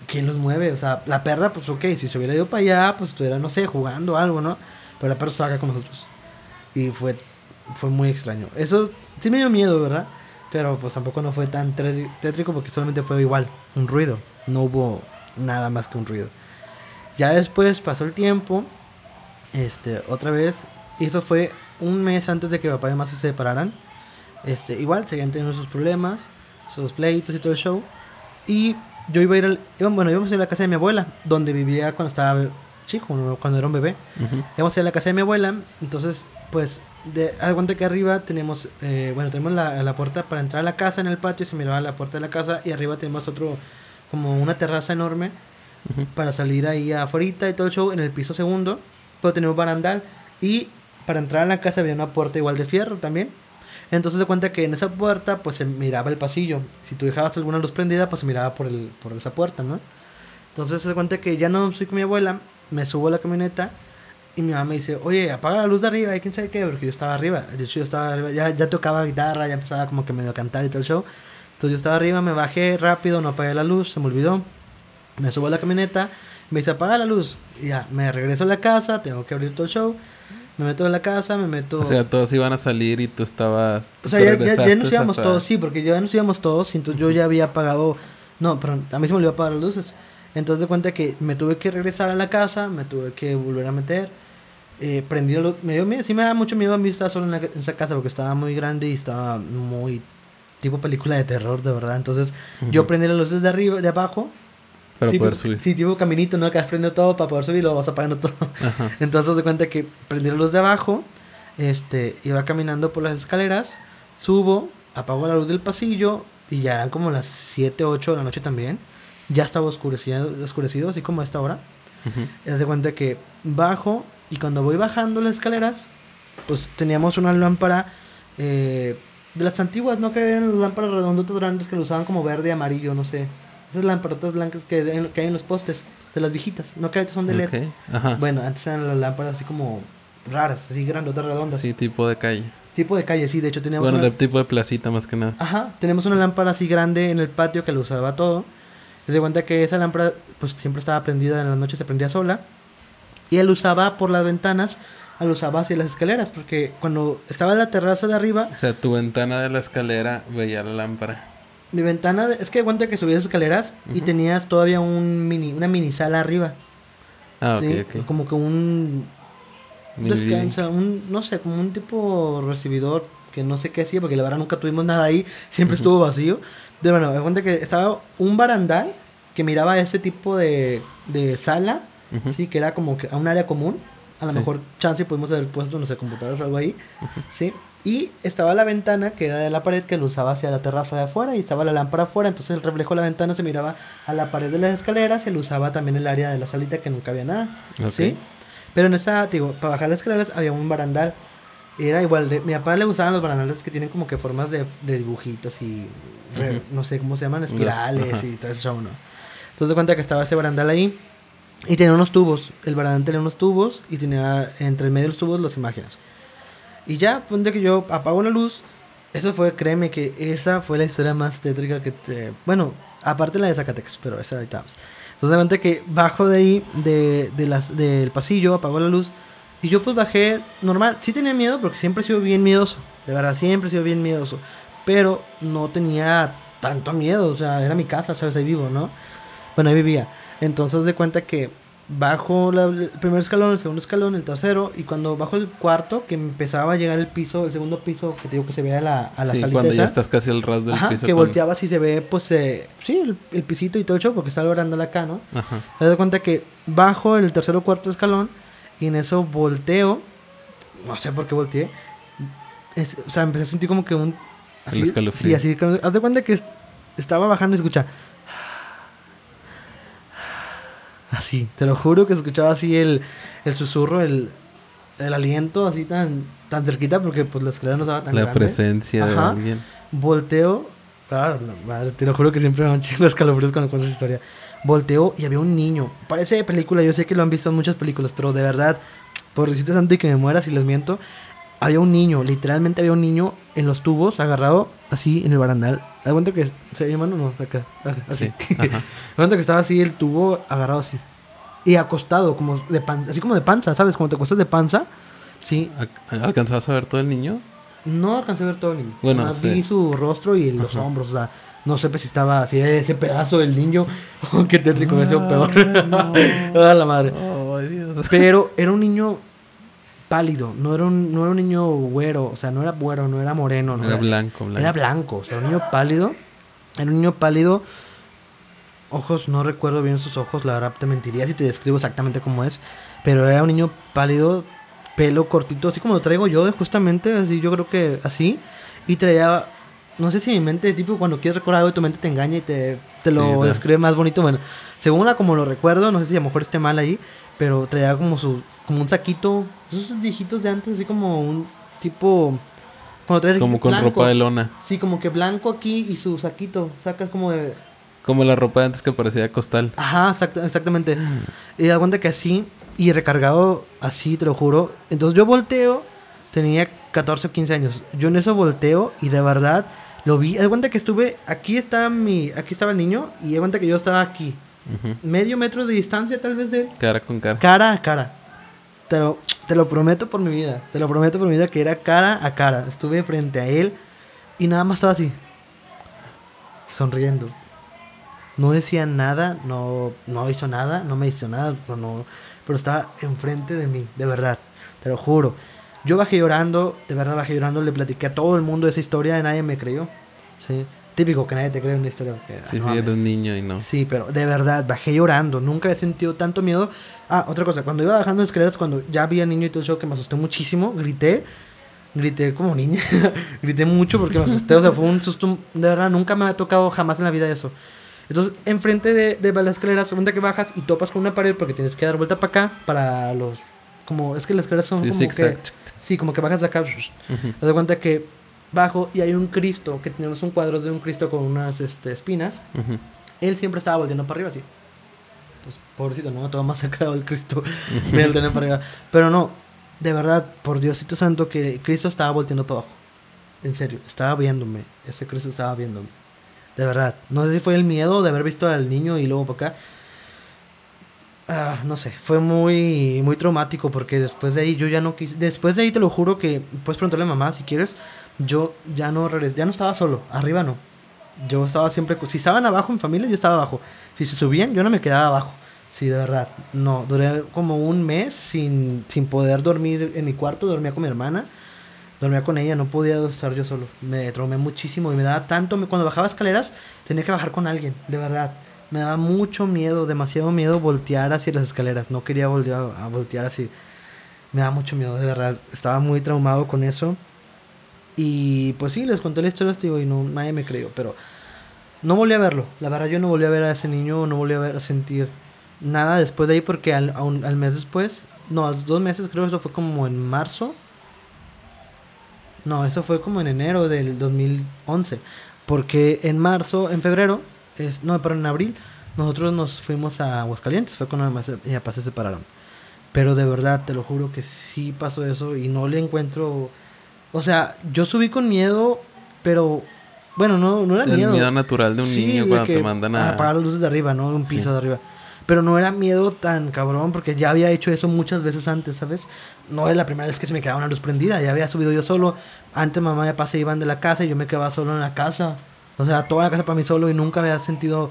¿quién los mueve? O sea, la perra, pues, ok, si se hubiera ido para allá, pues estuviera, no sé, jugando algo, ¿no? Pero la perra estaba acá con nosotros. Y fue, fue muy extraño. Eso sí me dio miedo, ¿verdad? Pero pues tampoco no fue tan tétrico porque solamente fue igual, un ruido. No hubo nada más que un ruido. Ya después pasó el tiempo, este, otra vez, y eso fue un mes antes de que papá y mamá se separaran. Este, igual, seguían teniendo sus problemas, sus pleitos y todo el show. Y yo iba a ir al, bueno, íbamos a ir a la casa de mi abuela, donde vivía cuando estaba chico, cuando- era un bebé. Ujú. Íbamos a ir a la casa de mi abuela, entonces, pues, de, cuenta que arriba tenemos, eh, bueno, tenemos la, la puerta para entrar a la casa en el patio, se miraba la puerta de la casa, y arriba tenemos otro, como una terraza enorme, para salir ahí afuera y todo el show en el piso segundo, pero tenemos barandal, y para entrar a la casa había una puerta igual de fierro también. Entonces de cuenta que en esa puerta pues se miraba el pasillo. Si tú dejabas alguna luz prendida pues se miraba por, el, por esa puerta, ¿no? Entonces se cuenta que ya no estoy con mi abuela, me subo a la camioneta y mi mamá me dice, oye, apaga la luz de arriba y quién sabe qué, porque yo estaba arriba. De hecho yo estaba arriba, ya, ya tocaba guitarra, ya empezaba como que medio a cantar y todo el show. Entonces yo estaba arriba, me bajé rápido, no apagué la luz, se me olvidó. Me subo a la camioneta, me dice, apaga la luz. Y ya, me regreso a la casa, tengo que abrir todo el show. Me meto en la casa, me meto... O sea, todos iban a salir y tú estabas. O sea, ya, ya- ya nos íbamos hasta- todos, sí, porque ya nos íbamos todos, y entonces yo ya había apagado, no, perdón, a mí se me olvidó apagar las luces. Entonces de cuenta que me tuve que regresar a la casa, me tuve que volver a meter, eh, prendí luz, me dio miedo, sí me da mucho miedo a mí estar solo en, la- en esa casa porque estaba muy grande y estaba muy tipo película de terror, de verdad. Entonces yo prendí las luces de arriba, de abajo. Para tipo- poder subir. Sí, tipo caminito, ¿no? Que has prendido todo para poder subir y lo vas apagando todo. Ajá. Entonces de cuenta que prendí la luz de abajo, este, iba caminando por las escaleras, subo, apago la luz del pasillo y ya eran como las 7, 8 de la noche también. Ya estaba oscurecido, oscurecido así como a esta hora. Ujú. Haz de cuenta que bajo y cuando voy bajando las escaleras, pues teníamos una lámpara eh, de las antiguas, ¿no? Que eran las lámparas redondotas grandes que lo usaban como verde, amarillo, no sé. Esas lámparas blancas que, que hay en los postes, de las viejitas, no que son de LED. Bueno, antes eran las lámparas así como raras, así grandotas, redondas. Sí, tipo de calle. Tipo de calle, sí, de hecho teníamos Bueno, una... de tipo de placita más que nada. Ajá, tenemos una lámpara así grande en el patio que lo usaba todo. Se de cuenta que esa lámpara pues siempre estaba prendida en la noche, se prendía sola. Y él usaba por las ventanas, él usaba hacia las escaleras, porque cuando estaba en la terraza de arriba, O sea, tu ventana de la escalera veía la lámpara. mi ventana, de- es que cuenta que subías escaleras y tenías todavía un mini, una mini sala arriba. Ah, ¿sí? ok, ok. Como que un descansa, un, no sé, como un tipo recibidor que no sé qué hacía, porque la verdad nunca tuvimos nada ahí, siempre estuvo vacío. De bueno, me cuenta que estaba un barandal que miraba a ese tipo de, de sala, Sí, que era como que a un área común. A lo Sí. mejor chance pudimos haber puesto, no sé, computadoras o algo ahí, sí. Y estaba la ventana que era de la pared que lo usaba hacia la terraza de afuera y estaba la lámpara afuera, entonces el reflejo de la ventana se miraba a la pared de las escaleras y lo usaba también el área de la salita que nunca había nada. ¿sí? Pero en esa, digo, para bajar las escaleras había un barandal. Era igual, de, mi papá le gustaban los barandales que tienen como que formas de, de dibujitos y re- no sé cómo se llaman, espirales y todo eso, ¿no? Entonces de cuenta que estaba ese barandal ahí y tenía unos tubos. El barandal tenía unos tubos y tenía entre medio de los tubos las imágenes. Y ya, ponte que yo apago la luz. Eso fue, créeme que esa fue la historia más tétrica que te... Bueno, aparte la de Zacatecas, pero esa ahorita vamos. Entonces cuenta que bajo de ahí, de, de las, del pasillo, apago la luz. Y yo pues bajé normal. Sí tenía miedo porque siempre he sido bien miedoso. De verdad, siempre he sido bien miedoso. Pero no tenía tanto miedo. O sea, era mi casa, ¿sabes? Ahí vivo, ¿no? Bueno, ahí vivía. Entonces de cuenta que bajo la- el primer escalón, el segundo escalón, el tercero. Y cuando bajo el cuarto, que empezaba a llegar el piso, el segundo piso, que te digo que se ve a la, a la sí, cuando ya esa. estás casi al ras del Ajá, piso. que cuando- volteabas y se ve, pues, eh, sí, el, el pisito y todo eso, porque está el barandal acá, ¿no? Ajá. Te das cuenta que bajo el tercer o cuarto escalón y en eso volteo. No sé por qué volteé. Es- o sea, empecé a sentir como que un. El escalofrío. Sí, así. Haz de cuenta que es- estaba bajando y escucha. Así, te lo juro que escuchaba así el, el susurro, el, el aliento, así tan, tan cerquita, porque pues la escalera no estaba tan La grande. presencia de Ajá. alguien. Volteo. Ah, no, madre, te lo juro que siempre me dan chingos escalofríos cuando cuento esa historia. Volteo y había un niño. Parece de película, yo sé que lo han visto en muchas películas, pero de verdad, por decirte tanto y que me muera si les miento, había un niño, literalmente había un niño en los tubos, agarrado así en el barandal. ¿Te das cuenta que se ve mano? No, acá, así. Sí. Ajá. ¿Te das cuenta que estaba así el tubo agarrado así? Y acostado, como de panza, así como de panza, ¿sabes? Como te acuestas de panza. Sí, Al- ¿Alcanzabas a ver todo el niño? no alcancé a ver todo el niño. Bueno, Nomás sí. vi su rostro y los Ajá. hombros. O sea, no sé pues, si estaba así ese pedazo del niño. Oh, qué tétrico, ese o peor. Ah, la madre. Ay, Dios. Pero era un niño pálido. No era un, no era un niño güero. O sea, no era güero, no era moreno. No Era blanco, blanco. Era blanco. O sea, un niño pálido. Era un niño pálido. Ojos, no recuerdo bien sus ojos. La verdad te mentiría si te describo exactamente cómo es. Pero era un niño pálido, pelo cortito, así como lo traigo yo, justamente, así yo creo que así. Y traía, no sé si mi mente, tipo cuando quieres recordar algo, tu mente te engaña y te, te lo Sí, describe más bonito. Bueno, según la como lo recuerdo, no sé si a lo mejor esté mal ahí, pero traía como su, como un saquito, esos viejitos de antes, así como un tipo, cuando traes Como con blanco. ropa de lona. Sí, como que blanco aquí y su saquito, sacas como de, Como la ropa de antes que parecía costal. Ajá, exacta- exactamente. Y da cuenta que así, y recargado así, te lo juro. Entonces yo volteo, tenía 14 o 15 años. Yo en eso volteo y de verdad lo vi. Da cuenta que estuve, aquí estaba mi, aquí estaba el niño y da cuenta que yo estaba aquí. Ujú. Medio metro de distancia tal vez de él. Cara con cara. Cara a cara. Te lo, te lo prometo por mi vida. Te lo prometo por mi vida que era cara a cara. Estuve frente a él y nada más estaba así. Sonriendo. No decía nada, no, no hizo nada, no me hizo nada, no, no, pero estaba enfrente de mí, de verdad, te lo juro. Yo bajé llorando, de verdad bajé llorando, le platiqué a todo el mundo esa historia y nadie me creyó. Sí. Típico que nadie te cree una historia. que, ah, Sí, no sí, era un niño y no. Sí, pero de verdad, bajé llorando. Nunca he sentido tanto miedo. Ah, otra cosa, cuando iba bajando las escaleras, cuando ya vi al niño y todo eso, que me asusté muchísimo, grité. Grité como niña. grité mucho porque me asusté. O sea, fue un susto. De verdad, nunca me ha tocado jamás en la vida eso. Entonces, enfrente de, de las escaleras, segunda que bajas y topas con una pared porque tienes que dar vuelta para acá para los. Como, es que las escaleras son Sí, como que. Sí, como que bajas de acá. Ujú. Te das cuenta que bajo y hay un Cristo, que tenemos un cuadro de un Cristo con unas este, espinas. Ujú. Él siempre estaba volteando para arriba así. Pues pobrecito, ¿no? Todo más sacado el Cristo. Tenía para arriba. Pero no, de verdad, por Diosito Santo, que Cristo estaba volteando para abajo. En serio, estaba viéndome. Ese Cristo estaba viéndome. De verdad. No sé si fue el miedo de haber visto al niño y luego para acá. Ah, no sé, fue muy muy traumático porque después de ahí yo ya no quise, después de ahí te lo juro que puedes preguntarle a mamá si quieres, yo ya no ya no estaba solo, arriba no. Yo estaba siempre, si estaban abajo en familia, yo estaba abajo. Si se subían, yo no me quedaba abajo. Sí, de verdad. No, duré como un mes sin, sin poder dormir en mi cuarto, dormía con mi hermana, dormía con ella, no podía estar yo solo. Me traumé muchísimo y me daba tanto, cuando bajaba escaleras tenía que bajar con alguien, de verdad. Me daba mucho miedo, demasiado miedo voltear hacia las escaleras. No quería voltear a voltear así. Me da mucho miedo, de verdad. Estaba muy traumado con eso. Y pues sí, les conté la historia, digo, y no, nadie me creyó, pero no volví a verlo. La verdad, yo no volví a ver a ese niño, no volví a ver sentir nada después de ahí, porque al, un- al mes después, no, a dos meses, creo eso fue como en marzo. No, eso fue como en enero del 2011. Porque en marzo, en febrero, es, no, pero en abril, nosotros nos fuimos a Aguascalientes. Fue cuando mi papá se separaron. Pero de verdad, te lo juro que sí pasó eso y no le encuentro. O sea, yo subí con miedo, pero bueno, no, no era El miedo. miedo natural de un Sí, niño de cuando te mandan a... apagar las luces de arriba, ¿no? Un piso Sí. de arriba. Pero no era miedo tan cabrón porque ya había hecho eso muchas veces antes, ¿sabes? No es la primera vez que se me quedaba una luz prendida, ya había subido yo solo. Antes mamá y papá se iban de la casa y yo me quedaba solo en la casa. O sea, toda la casa para mí solo y nunca había sentido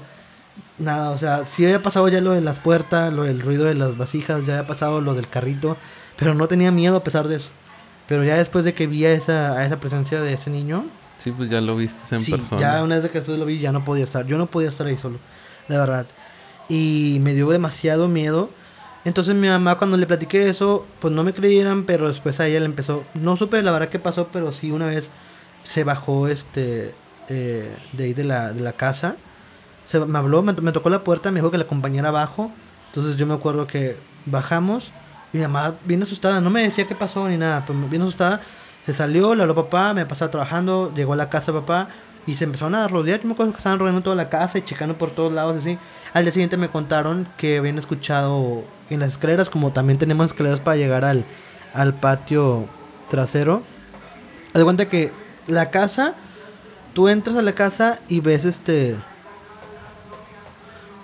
nada. O sea, sí había pasado ya lo de las puertas, lo del ruido de las vasijas, ya había pasado lo del carrito, pero no tenía miedo a pesar de eso. Pero ya después de que vi a esa, a esa presencia de ese niño, Sí, pues ya lo viste en sí, persona. ya una vez que después lo vi ya no podía estar. Yo no podía estar ahí solo, de verdad. Y me dio demasiado miedo. Entonces mi mamá cuando le platiqué eso, pues no me creyeran, pero después a ella le empezó, no supe la verdad qué pasó, pero sí una vez se bajó este eh, de ahí de la, de la casa. Se, me habló, me, me tocó la puerta, me dijo que la acompañara abajo. Entonces yo me acuerdo que bajamos y mi mamá bien asustada, no me decía qué pasó ni nada, pero bien asustada. Se salió, le habló papá, me pasaba trabajando, llegó a la casa papá y se empezaron a rodear. Yo me acuerdo que estaban rodeando toda la casa y checando por todos lados así. Al día siguiente me contaron que habían escuchado en las escaleras, como también tenemos escaleras para llegar al, al patio trasero. De cuenta que la casa, tú entras a la casa y ves este.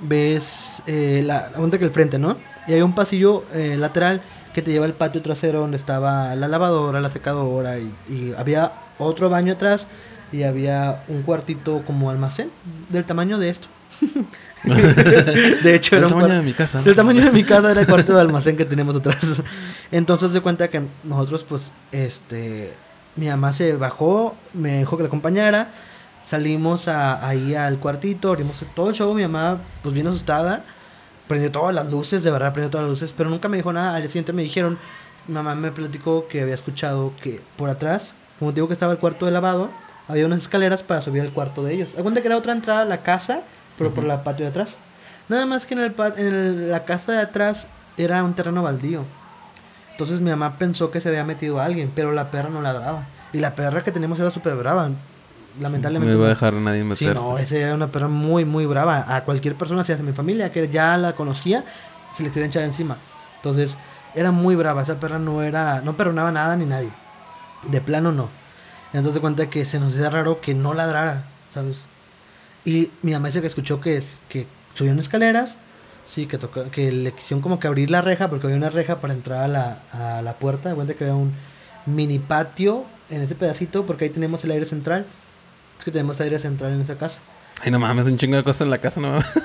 Ves eh, la, cuenta que el frente, ¿no? Y hay un pasillo eh, lateral que te lleva al patio trasero donde estaba la lavadora, la secadora y, y había otro baño atrás y había un cuartito como almacén del tamaño de esto. de hecho, El era un tamaño de mi casa. el tamaño de mi casa era el cuarto de almacén que tenemos atrás. Entonces de cuenta que nosotros pues este mi mamá se bajó, me dijo que la acompañara, salimos a- ahí al cuartito, abrimos todo el show, mi mamá pues bien asustada, prendió todas las luces, de verdad prendió todas las luces, pero nunca me dijo nada, al día siguiente me dijeron, mi mamá me platicó que había escuchado que por atrás, como te digo que estaba el cuarto de lavado, había unas escaleras para subir al cuarto de ellos. Cuenta que era otra entrada a la casa, pero por la patio de atrás. Nada más que en, el, en el- la casa de atrás era un terreno baldío. Entonces mi mamá pensó que se había metido alguien, pero la perra no ladraba. Y la perra que tenemos era súper brava. No Lamentablemente. iba a no- dejar a nadie Sí, meterse. no, esa era una perra muy, muy brava. A cualquier persona, si hace mi familia, que ya la conocía, se le quería echar encima. Entonces, era muy brava. Esa perra no era, no perdonaba nada ni nadie. De plano no. Entonces, de cuenta que se nos hacía raro que no ladrara, ¿sabes? Y mi mamá dice que escuchó que, es, que subieron escaleras, sí, que, toca, que le quisieron como que abrir la reja, porque había una reja para entrar a la, a la puerta. De cuenta que había un mini patio en ese pedacito, porque ahí tenemos el aire central. Es que tenemos aire central en esa casa. Ay, no mames, un chingo de cosas en la casa, no mames.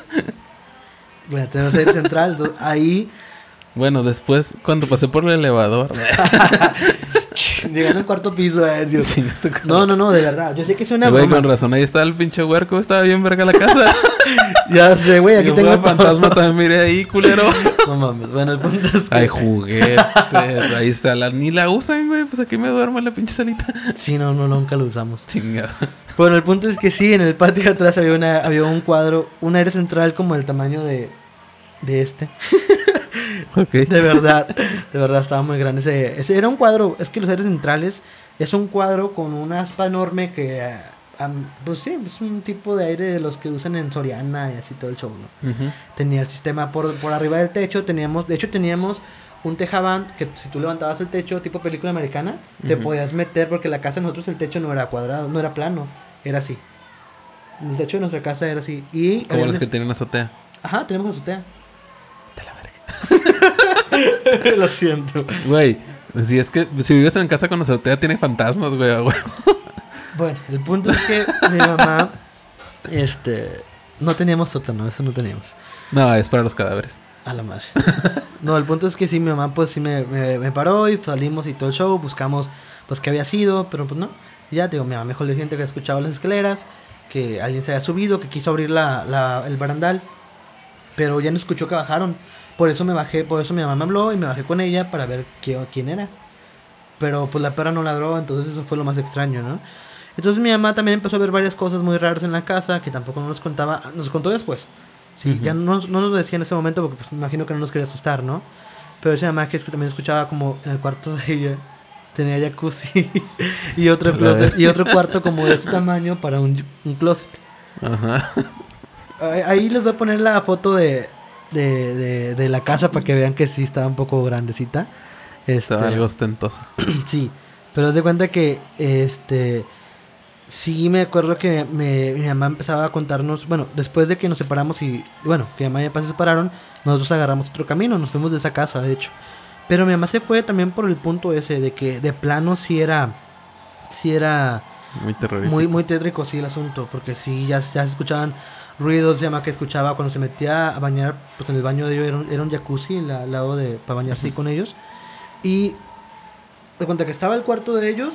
Bueno, tenemos aire central, entonces ahí, Bueno, después, cuando pasé por el elevador. llegando al cuarto piso, eh, Dios. Sí, No, no, no, de verdad. Yo sé que es una Güey, con razón, ahí estaba el pinche huerco, estaba bien verga la casa. Ya sé, güey, aquí Yo tengo a fantasma también, miré ahí, culero. No mames, bueno, el punto es que... Hay juguetes, ahí está, la, ni la usan, güey, pues aquí me duermo en la pinche salita. Sí, no, no, nunca lo usamos. Chingada. Bueno, el punto es que sí, en el patio de atrás había, una, había un cuadro, un aire central como el tamaño de, de este. Ok. De verdad, de verdad estaba muy grande. Ese, ese era un cuadro, es que los aires centrales es un cuadro con una aspa enorme que, am- pues sí, es un tipo de aire de los que usan en Soriana y así todo el show, ¿no? Tenía el sistema por, por arriba del techo, teníamos, de hecho teníamos un tejabán que si tú levantabas el techo tipo película americana, te podías meter porque la casa de nosotros el techo no era cuadrado, no era plano, era así. El techo de nuestra casa era así. Y Como los que tienen azotea. Ajá, tenemos azotea. De la verga. Lo siento. Güey, si es que si vives en casa con azotea, tiene fantasmas, güey. Bueno, el punto es que mi mamá, este, no teníamos sótano, eso no teníamos. No, es para los cadáveres. A la madre. No, el punto es que sí, mi mamá pues sí me, me, me paró y salimos y todo el show, buscamos pues qué había sido, pero pues no. Ya, digo, mi mamá me dijo gente que escuchaba las escaleras, que alguien se había subido, que quiso abrir la, la, el barandal, pero ya no escuchó que bajaron. Por eso me bajé, por eso mi mamá me habló y me bajé con ella para ver qué, quién era. Pero pues la perra no ladró, entonces eso fue lo más extraño, ¿no? Entonces mi mamá también empezó a ver varias cosas muy raras en la casa que tampoco nos contaba, nos contó después. Sí, ya no, no nos lo decía en ese momento porque pues me imagino que no nos quería asustar, ¿no? Pero esa mamá que es que también escuchaba como en el cuarto de ella, tenía jacuzzi y otro closet, y otro cuarto como de este tamaño para un, un closet. Ajá. Ahí- les voy a poner la foto de, de, de, de la casa para que vean que sí estaba un poco grandecita. Este, Estaba algo ostentoso. Sí, pero de cuenta que este sí me acuerdo que me- mi mamá empezaba a contarnos, bueno, después de que nos separamos y bueno, que mi mamá y mi papá se separaron, nosotros agarramos otro camino, nos fuimos de esa casa, de hecho. Pero mi mamá se fue también por el punto ese de que de plano sí era sí era Muy terrorífico. muy muy tétrico sí el asunto, porque sí ya, ya se escuchaban ruidos, llama que escuchaba cuando se metía a bañar, pues en el baño de ellos era un, era un jacuzzi la- al lado de para bañarse ahí con ellos. Y de cuenta que estaba el cuarto de ellos,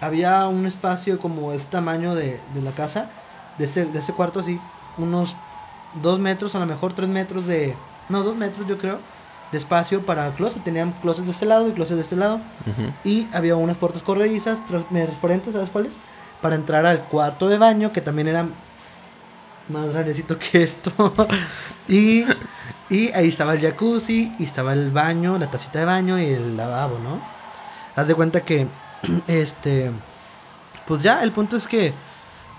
había un espacio como este tamaño de, de la casa, de ese, de ese cuarto así, unos dos metros, a lo mejor tres metros de, no, dos metros yo creo, de espacio para closet. Tenían closet de este lado y closet de este lado. Ujú. Y había unas puertas corredizas, transparentes, ¿sabes cuáles? Para entrar al cuarto de baño, que también era más grandecito que esto. y, y ahí estaba el jacuzzi, y estaba el baño, la tacita de baño y el lavabo, ¿no? Haz de cuenta que, este, pues ya, el punto es que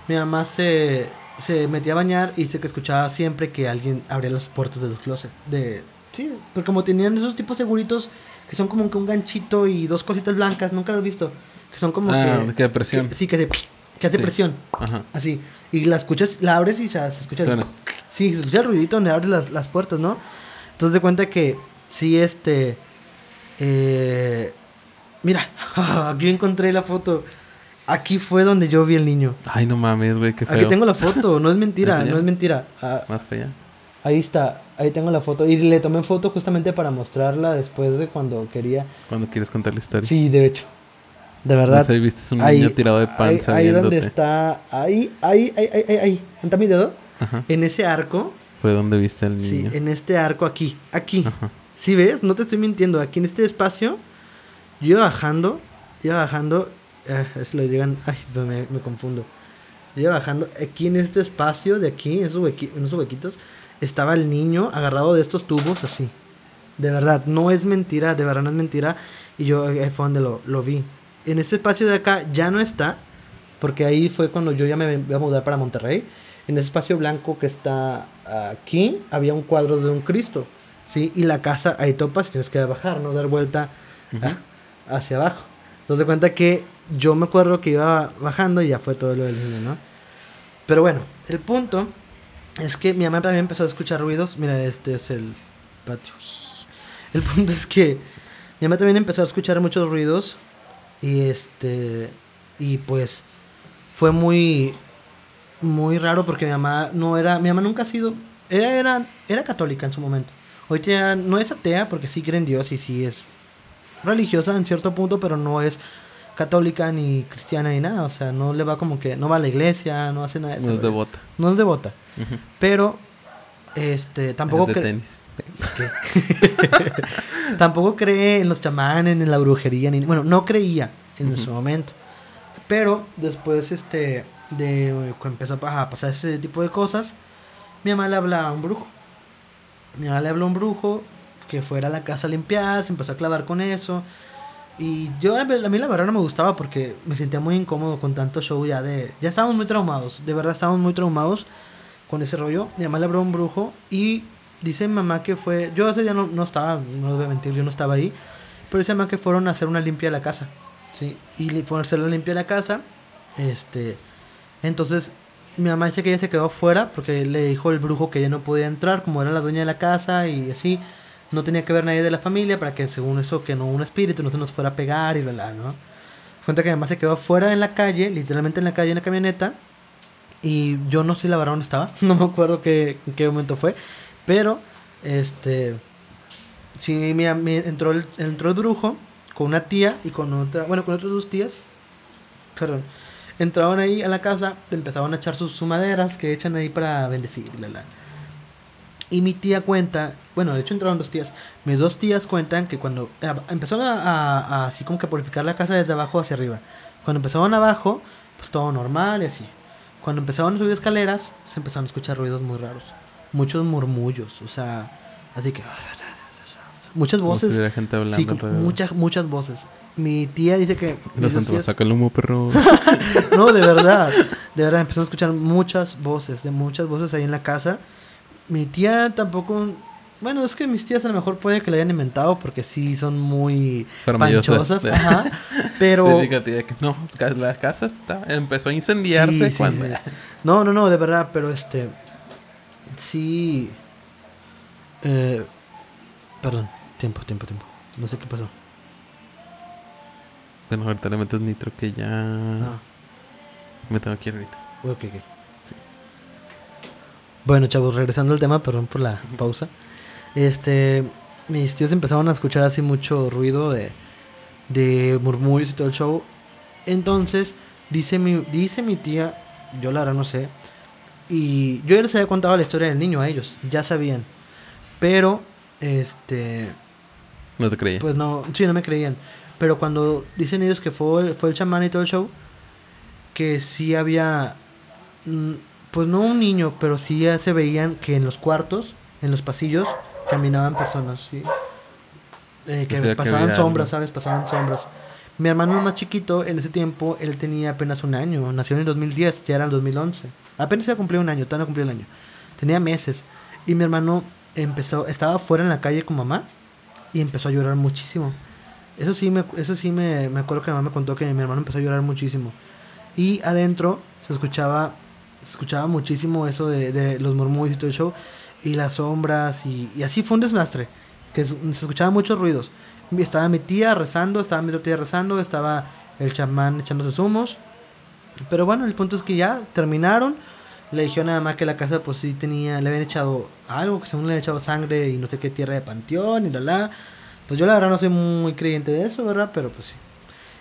mi mamá se, se metía a bañar y sé que escuchaba siempre que alguien abría las puertas de los closets. De, sí, porque como tenían esos tipos seguritos que son como que un ganchito y dos cositas blancas, nunca lo has visto. Que son como Ah, que... que de presión. que- sí, que, se- que hace Sí. presión. Ajá. Así. Y la escuchas, la abres y se, se escucha. Suena. sí, se escucha el ruidito donde abres las, las puertas, ¿no? Entonces de cuenta que sí, este. eh, mira, aquí encontré la foto. Aquí fue donde yo vi el niño. Ay, no mames, güey, qué feo. Aquí tengo la foto, no es mentira, no es mentira. Ah, Más fea. ahí está, ahí tengo la foto. Y le tomé foto justamente para mostrarla después de cuando quería. Cuando quieres contar la historia. Sí, de hecho. De verdad. Ahí viste un niño tirado de panza Ahí, ahí donde está. Ahí, ahí, ahí, ahí, ahí, ahí. ¿Dónde está mi dedo? Ajá. En ese arco. Fue donde viste al Sí, niño. en este arco aquí. Aquí. Ajá. ¿Sí ves? No te estoy mintiendo. Aquí en este espacio. Yo iba bajando. Iba bajando. Eh, es lo llegan. Ay, me, me confundo. Yo iba bajando. Aquí en este espacio de aquí, en esos, huequi- en esos huequitos, estaba el niño agarrado de estos tubos así. De verdad, no es mentira, de verdad no es mentira. Y yo ahí fue donde lo, lo vi. En este espacio de acá ya no está. Porque ahí fue cuando yo ya me iba a mudar para Monterrey. En ese espacio blanco que está aquí, había un cuadro de un Cristo. ¿sí? Y la casa, ahí topas tienes que bajar, ¿no? Dar vuelta hacia abajo. Entonces, cuenta que yo me acuerdo que iba bajando y ya fue todo lo del niño, ¿no? Pero bueno, el punto es que mi mamá también empezó a escuchar ruidos. Mira, este es el patio. El punto es que mi mamá también empezó a escuchar muchos ruidos. Y este. Y pues. Fue muy. Muy raro porque mi mamá no era. Mi mamá nunca ha sido. Ella era, era católica en su momento. Hoy no es atea porque sí cree en Dios y sí es religiosa en cierto punto, pero no es católica ni cristiana ni nada. O sea, no le va como que. No va a la iglesia, no hace nada de eso. No es devota. No es devota. Pero. Este. Tampoco Es de cre- tenis. Tampoco cree en los chamanes, ni en la brujería, ni bueno, no creía en su momento. Pero después este de eh, cuando empezó a pasar ese tipo de cosas, mi mamá le habla a un brujo. Mi mamá le habló a un brujo que fuera a la casa a limpiar, se empezó a clavar con eso. Y yo a mí la verdad no me gustaba porque me sentía muy incómodo con tanto show ya de... Ya estábamos muy traumados, de verdad estábamos muy traumados con ese rollo. Mi mamá le habló a un brujo y dice mi mamá que fue... Yo ese día no, no estaba, no les voy a mentir, yo no estaba ahí. Pero dice mamá que fueron a hacer una limpia de la casa. Sí, y fueron a hacer la limpia de la casa. Este... Entonces mi mamá dice que ella se quedó afuera porque le dijo el brujo que ella no podía entrar como era la dueña de la casa y así no tenía que ver nadie de la familia para que según eso que no un espíritu no se nos fuera a pegar y bla bla, ¿no? Cuenta que mamá se quedó afuera en la calle, literalmente en la calle en la camioneta y yo no sé la dónde estaba, no me acuerdo qué, en qué momento fue, pero este sí mi, mi- entró el entró el brujo con una tía y con otra, bueno, con otras dos tías. Perdón entraban ahí a la casa, empezaban a echar sus, sus maderas que echan ahí para bendecir la. Y mi tía cuenta, bueno, de hecho entraron dos tías. Mis dos tías cuentan que cuando eh, empezaron a, a- a así como que purificar la casa desde abajo hacia arriba. Cuando empezaban abajo, pues todo normal y así. Cuando empezaban a subir escaleras, se empezaron a escuchar ruidos muy raros. Muchos murmullos, o sea, así que... muchas Como si voces. gente hablando Sí, muchas, muchas voces. Mi tía dice que... Los tías- saca el humo, perro. no, de verdad. De verdad, empezamos a escuchar muchas voces, de muchas voces ahí en la casa. Mi tía tampoco... Bueno, es que mis tías a lo mejor puede que la hayan inventado porque sí son muy panchosas. Ajá. Pero... Que no, ca- la casa está, empezó a incendiarse Sí, sí, cuando... sí. No, no, no, de verdad, pero este... Sí... Eh, perdón, tiempo, tiempo, tiempo. No sé qué pasó. Bueno, ahorita le metes nitro que ya Ah, me tengo que ir ahorita. ok, ok. Bueno, chavos, regresando al tema, perdón por la pausa. Este, mis tíos empezaron a escuchar así mucho ruido de, de murmullos y todo el show. Entonces, dice mi, dice mi tía, yo la verdad no sé, y yo ya les había contado la historia del niño a ellos, ya sabían. Pero, este, No te creía. pues no, sí, no me creían. Pero cuando dicen ellos que fue, fue el chamán y todo el show, que sí había, mm, pues no un niño, pero sí ya se veían que en los cuartos, en los pasillos, caminaban personas, sí. Eh, que O sea, que pasaban había sombras. ¿sabes? Pasaban sombras. Mi hermano más chiquito, en ese tiempo, él tenía apenas un año. Nació en el 2010, ya era el 2011. Apenas iba a cumplir un año, todavía no cumplió el año. Tenía meses. Y mi hermano empezó, estaba fuera en la calle con mamá y empezó a llorar muchísimo. Eso sí, me, eso sí me, me acuerdo que mamá me contó que mi hermano empezó a llorar muchísimo. Y adentro se escuchaba, escuchaba muchísimo eso de, de los murmullos y todo el show. Y las sombras y, y así fue un desastre. Que se escuchaban muchos ruidos. Estaba mi tía rezando, estaba mi tía rezando, estaba el chamán echándose humos. Pero bueno, el punto es que ya terminaron. Le dijeron a mamá que la casa pues sí tenía, le habían echado algo, que según le habían echado sangre y no sé qué tierra de panteón y la la. Pues yo la verdad no soy muy creyente de eso, ¿verdad? Pero pues sí.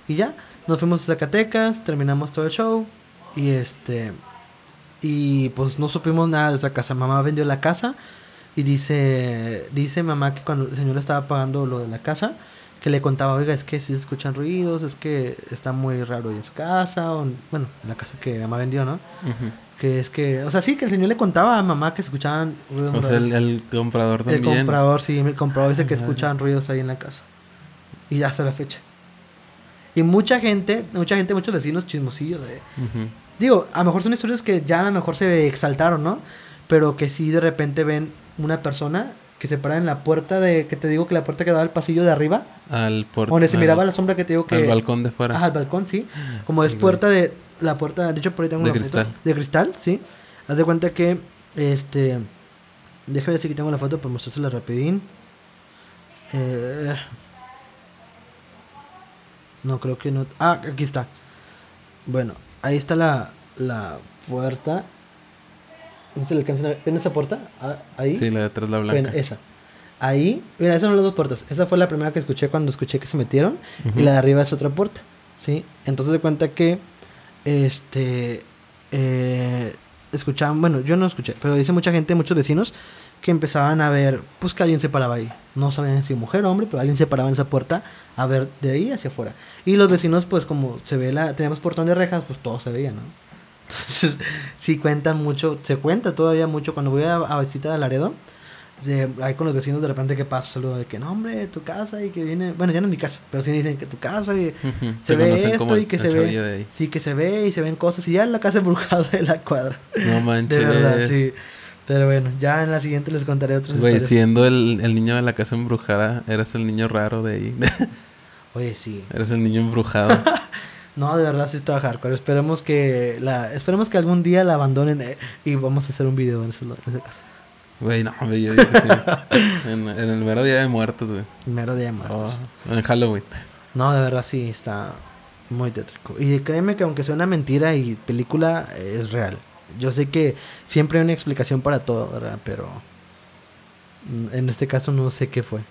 Y ya, nos fuimos a Zacatecas, terminamos todo el show. Y este. Y pues no supimos nada de esa casa. Mamá vendió la casa. Y dice. Dice mamá que cuando el señor estaba pagando lo de la casa. Que le contaba, oiga, es que si se escuchan ruidos, es que está muy raro ahí en su casa. O, bueno, en la casa que mamá vendió, ¿no? Que es que. O sea, sí, que el señor le contaba a mamá que se escuchaban ruidos. O sea, el, el comprador El también. comprador, sí, el comprador dice que escuchaban ruidos ahí en la casa. Y hasta la fecha. Y mucha gente, mucha gente, muchos vecinos chismosillos de... Digo, a lo mejor son historias que ya a lo mejor se exaltaron, ¿no? Pero que sí de repente ven una persona que se para en la puerta de... Que te digo que la puerta que daba al pasillo de arriba. Al por, donde se al- miraba la sombra que te digo que... al balcón de fuera. Ajá, al balcón, sí. Como es puerta de... La puerta, de hecho por ahí tengo De una cristal. foto. De cristal, sí. Haz de cuenta que, este... Déjame ver si aquí tengo la foto para mostrársela rapidín. Eh, no, creo que no. Ah, aquí está. Bueno, ahí está la, la puerta. ¿No se le alcanza a ver? ¿Ven esa puerta? Ah, ahí. Sí, la de atrás, la blanca. esa. Ahí, mira, esas son las dos puertas. Esa fue la primera que escuché cuando escuché que se metieron. Y la de arriba es otra puerta. ¿Sí? Entonces de cuenta que. Este. Eh, escuchaban. Bueno, yo no escuché. Pero dice mucha gente, muchos vecinos. Que empezaban a ver. Pues que alguien se paraba ahí. No sabían si mujer o hombre. Pero alguien se paraba en esa puerta. A ver de ahí hacia afuera. Y los vecinos, pues como se ve la. Teníamos portón de rejas. Pues todo se veía, ¿no? Entonces, sí cuentan mucho, se cuenta todavía mucho cuando voy a, a visitar a Laredo. de- Hay con los vecinos de repente que pasa saludo de que no, hombre, tu casa y que viene. Bueno, ya no es mi casa, pero sí dicen que tu casa y se ve esto y que se ve. ahí. Sí, que se ve y se ven cosas. Y ya es la casa embrujada de la cuadra. No manches. De verdad, sí. Pero bueno, ya en la siguiente les contaré otras Güey, historias. siendo el, el niño de la casa embrujada, eras el niño raro de ahí. Oye, sí. eres el niño embrujado. No, de verdad sí estaba hardcore. Esperemos que la, esperemos que algún día la abandonen eh, y vamos a hacer un video en ese, en ese caso. Güey, no, güey, yo digo que sí. En, en el mero día de muertos, güey. Mero día de muertos. Oh, en Halloween. No, de verdad sí está muy tétrico. Y créeme que aunque suena mentira y película, es real. Yo sé que siempre hay una explicación para todo, ¿verdad? Pero mm, en este caso no sé qué fue.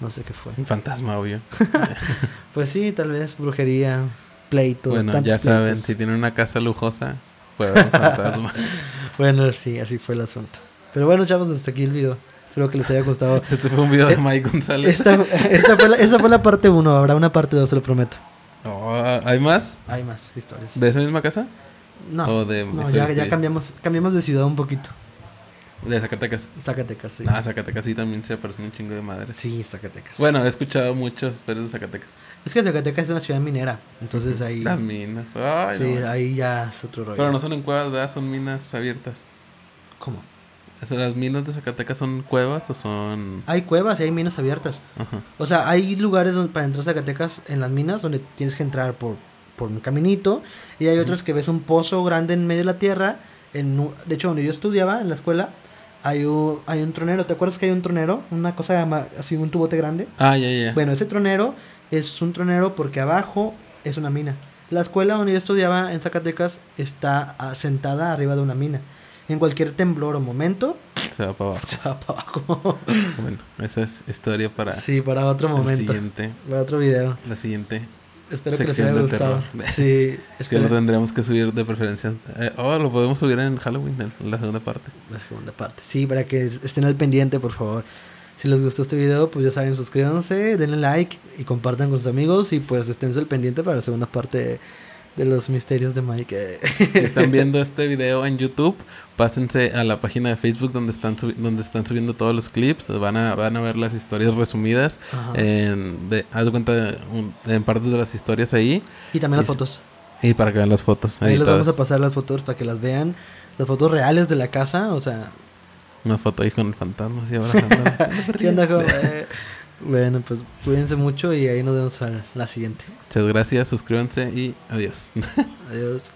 No sé qué fue. Un fantasma, obvio. Pues sí, tal vez brujería, pleitos. bueno, ya saben, si tienen una casa lujosa, puede haber un fantasma. Bueno, sí, así fue el asunto. Pero bueno, chavos, hasta aquí el video. Espero que les haya gustado. Este fue un video de Mike González. Esta, esta fue la, esa fue la parte 1, habrá una parte 2, se lo prometo. Oh, ¿Hay más? Hay más historias. ¿De esa misma casa? No, o de no historias ya, cambiamos, cambiamos de ciudad un poquito. De Zacatecas. Zacatecas, sí. Ah, Zacatecas sí también se aparece un chingo de madre. Sí, Zacatecas. Bueno, he escuchado muchas historias de Zacatecas. Es que Zacatecas es una ciudad minera, entonces ahí... Las minas. Ay, sí, no. ahí ya es otro rollo. Pero no son en cuevas, ¿verdad? Son minas abiertas. ¿Cómo? ¿Las minas de Zacatecas son cuevas o son...? Hay cuevas y hay minas abiertas. Ajá. O sea, hay lugares donde, para entrar a Zacatecas en las minas donde tienes que entrar por, por un caminito. Y hay otros que ves un pozo grande en medio de la tierra. En, de hecho, donde yo estudiaba, en la escuela, hay un, hay un tronero. ¿Te acuerdas que hay un tronero? Una cosa así, un tubote grande. Ah, ya, ya. Bueno, ese tronero es un tronero porque abajo es una mina. La escuela donde yo estudiaba en Zacatecas está ah, sentada arriba de una mina. En cualquier temblor o momento, Se va para abajo. se va para abajo. Bueno, esa es historia para sí, para otro momento. siguiente. Para otro video. La siguiente. Espero que les haya gustado. Sí, Es que lo tendríamos que subir de preferencia. Eh, oh, lo podemos subir en Halloween, en la segunda parte. la segunda parte. Sí, para que estén al pendiente, por favor. Si les gustó este video, pues ya saben, suscríbanse, denle like y compartan con sus amigos. Y pues estén al pendiente para la segunda parte de los misterios de Mike. Si están viendo este video en YouTube, pásense a la página de Facebook donde están donde están subiendo todos los clips. Van a, van a ver las historias resumidas. En, de, haz de cuenta un- en partes de las historias ahí. y también las y- fotos. Y para que vean las fotos. Ahí les vamos a pasar las fotos para que las vean. Las fotos reales de la casa, o sea... Una foto ahí con el fantasma. Así. ¿Qué onda, joven? Bueno, pues cuídense mucho y ahí nos vemos a la siguiente. Muchas gracias, suscríbanse y adiós. Adiós.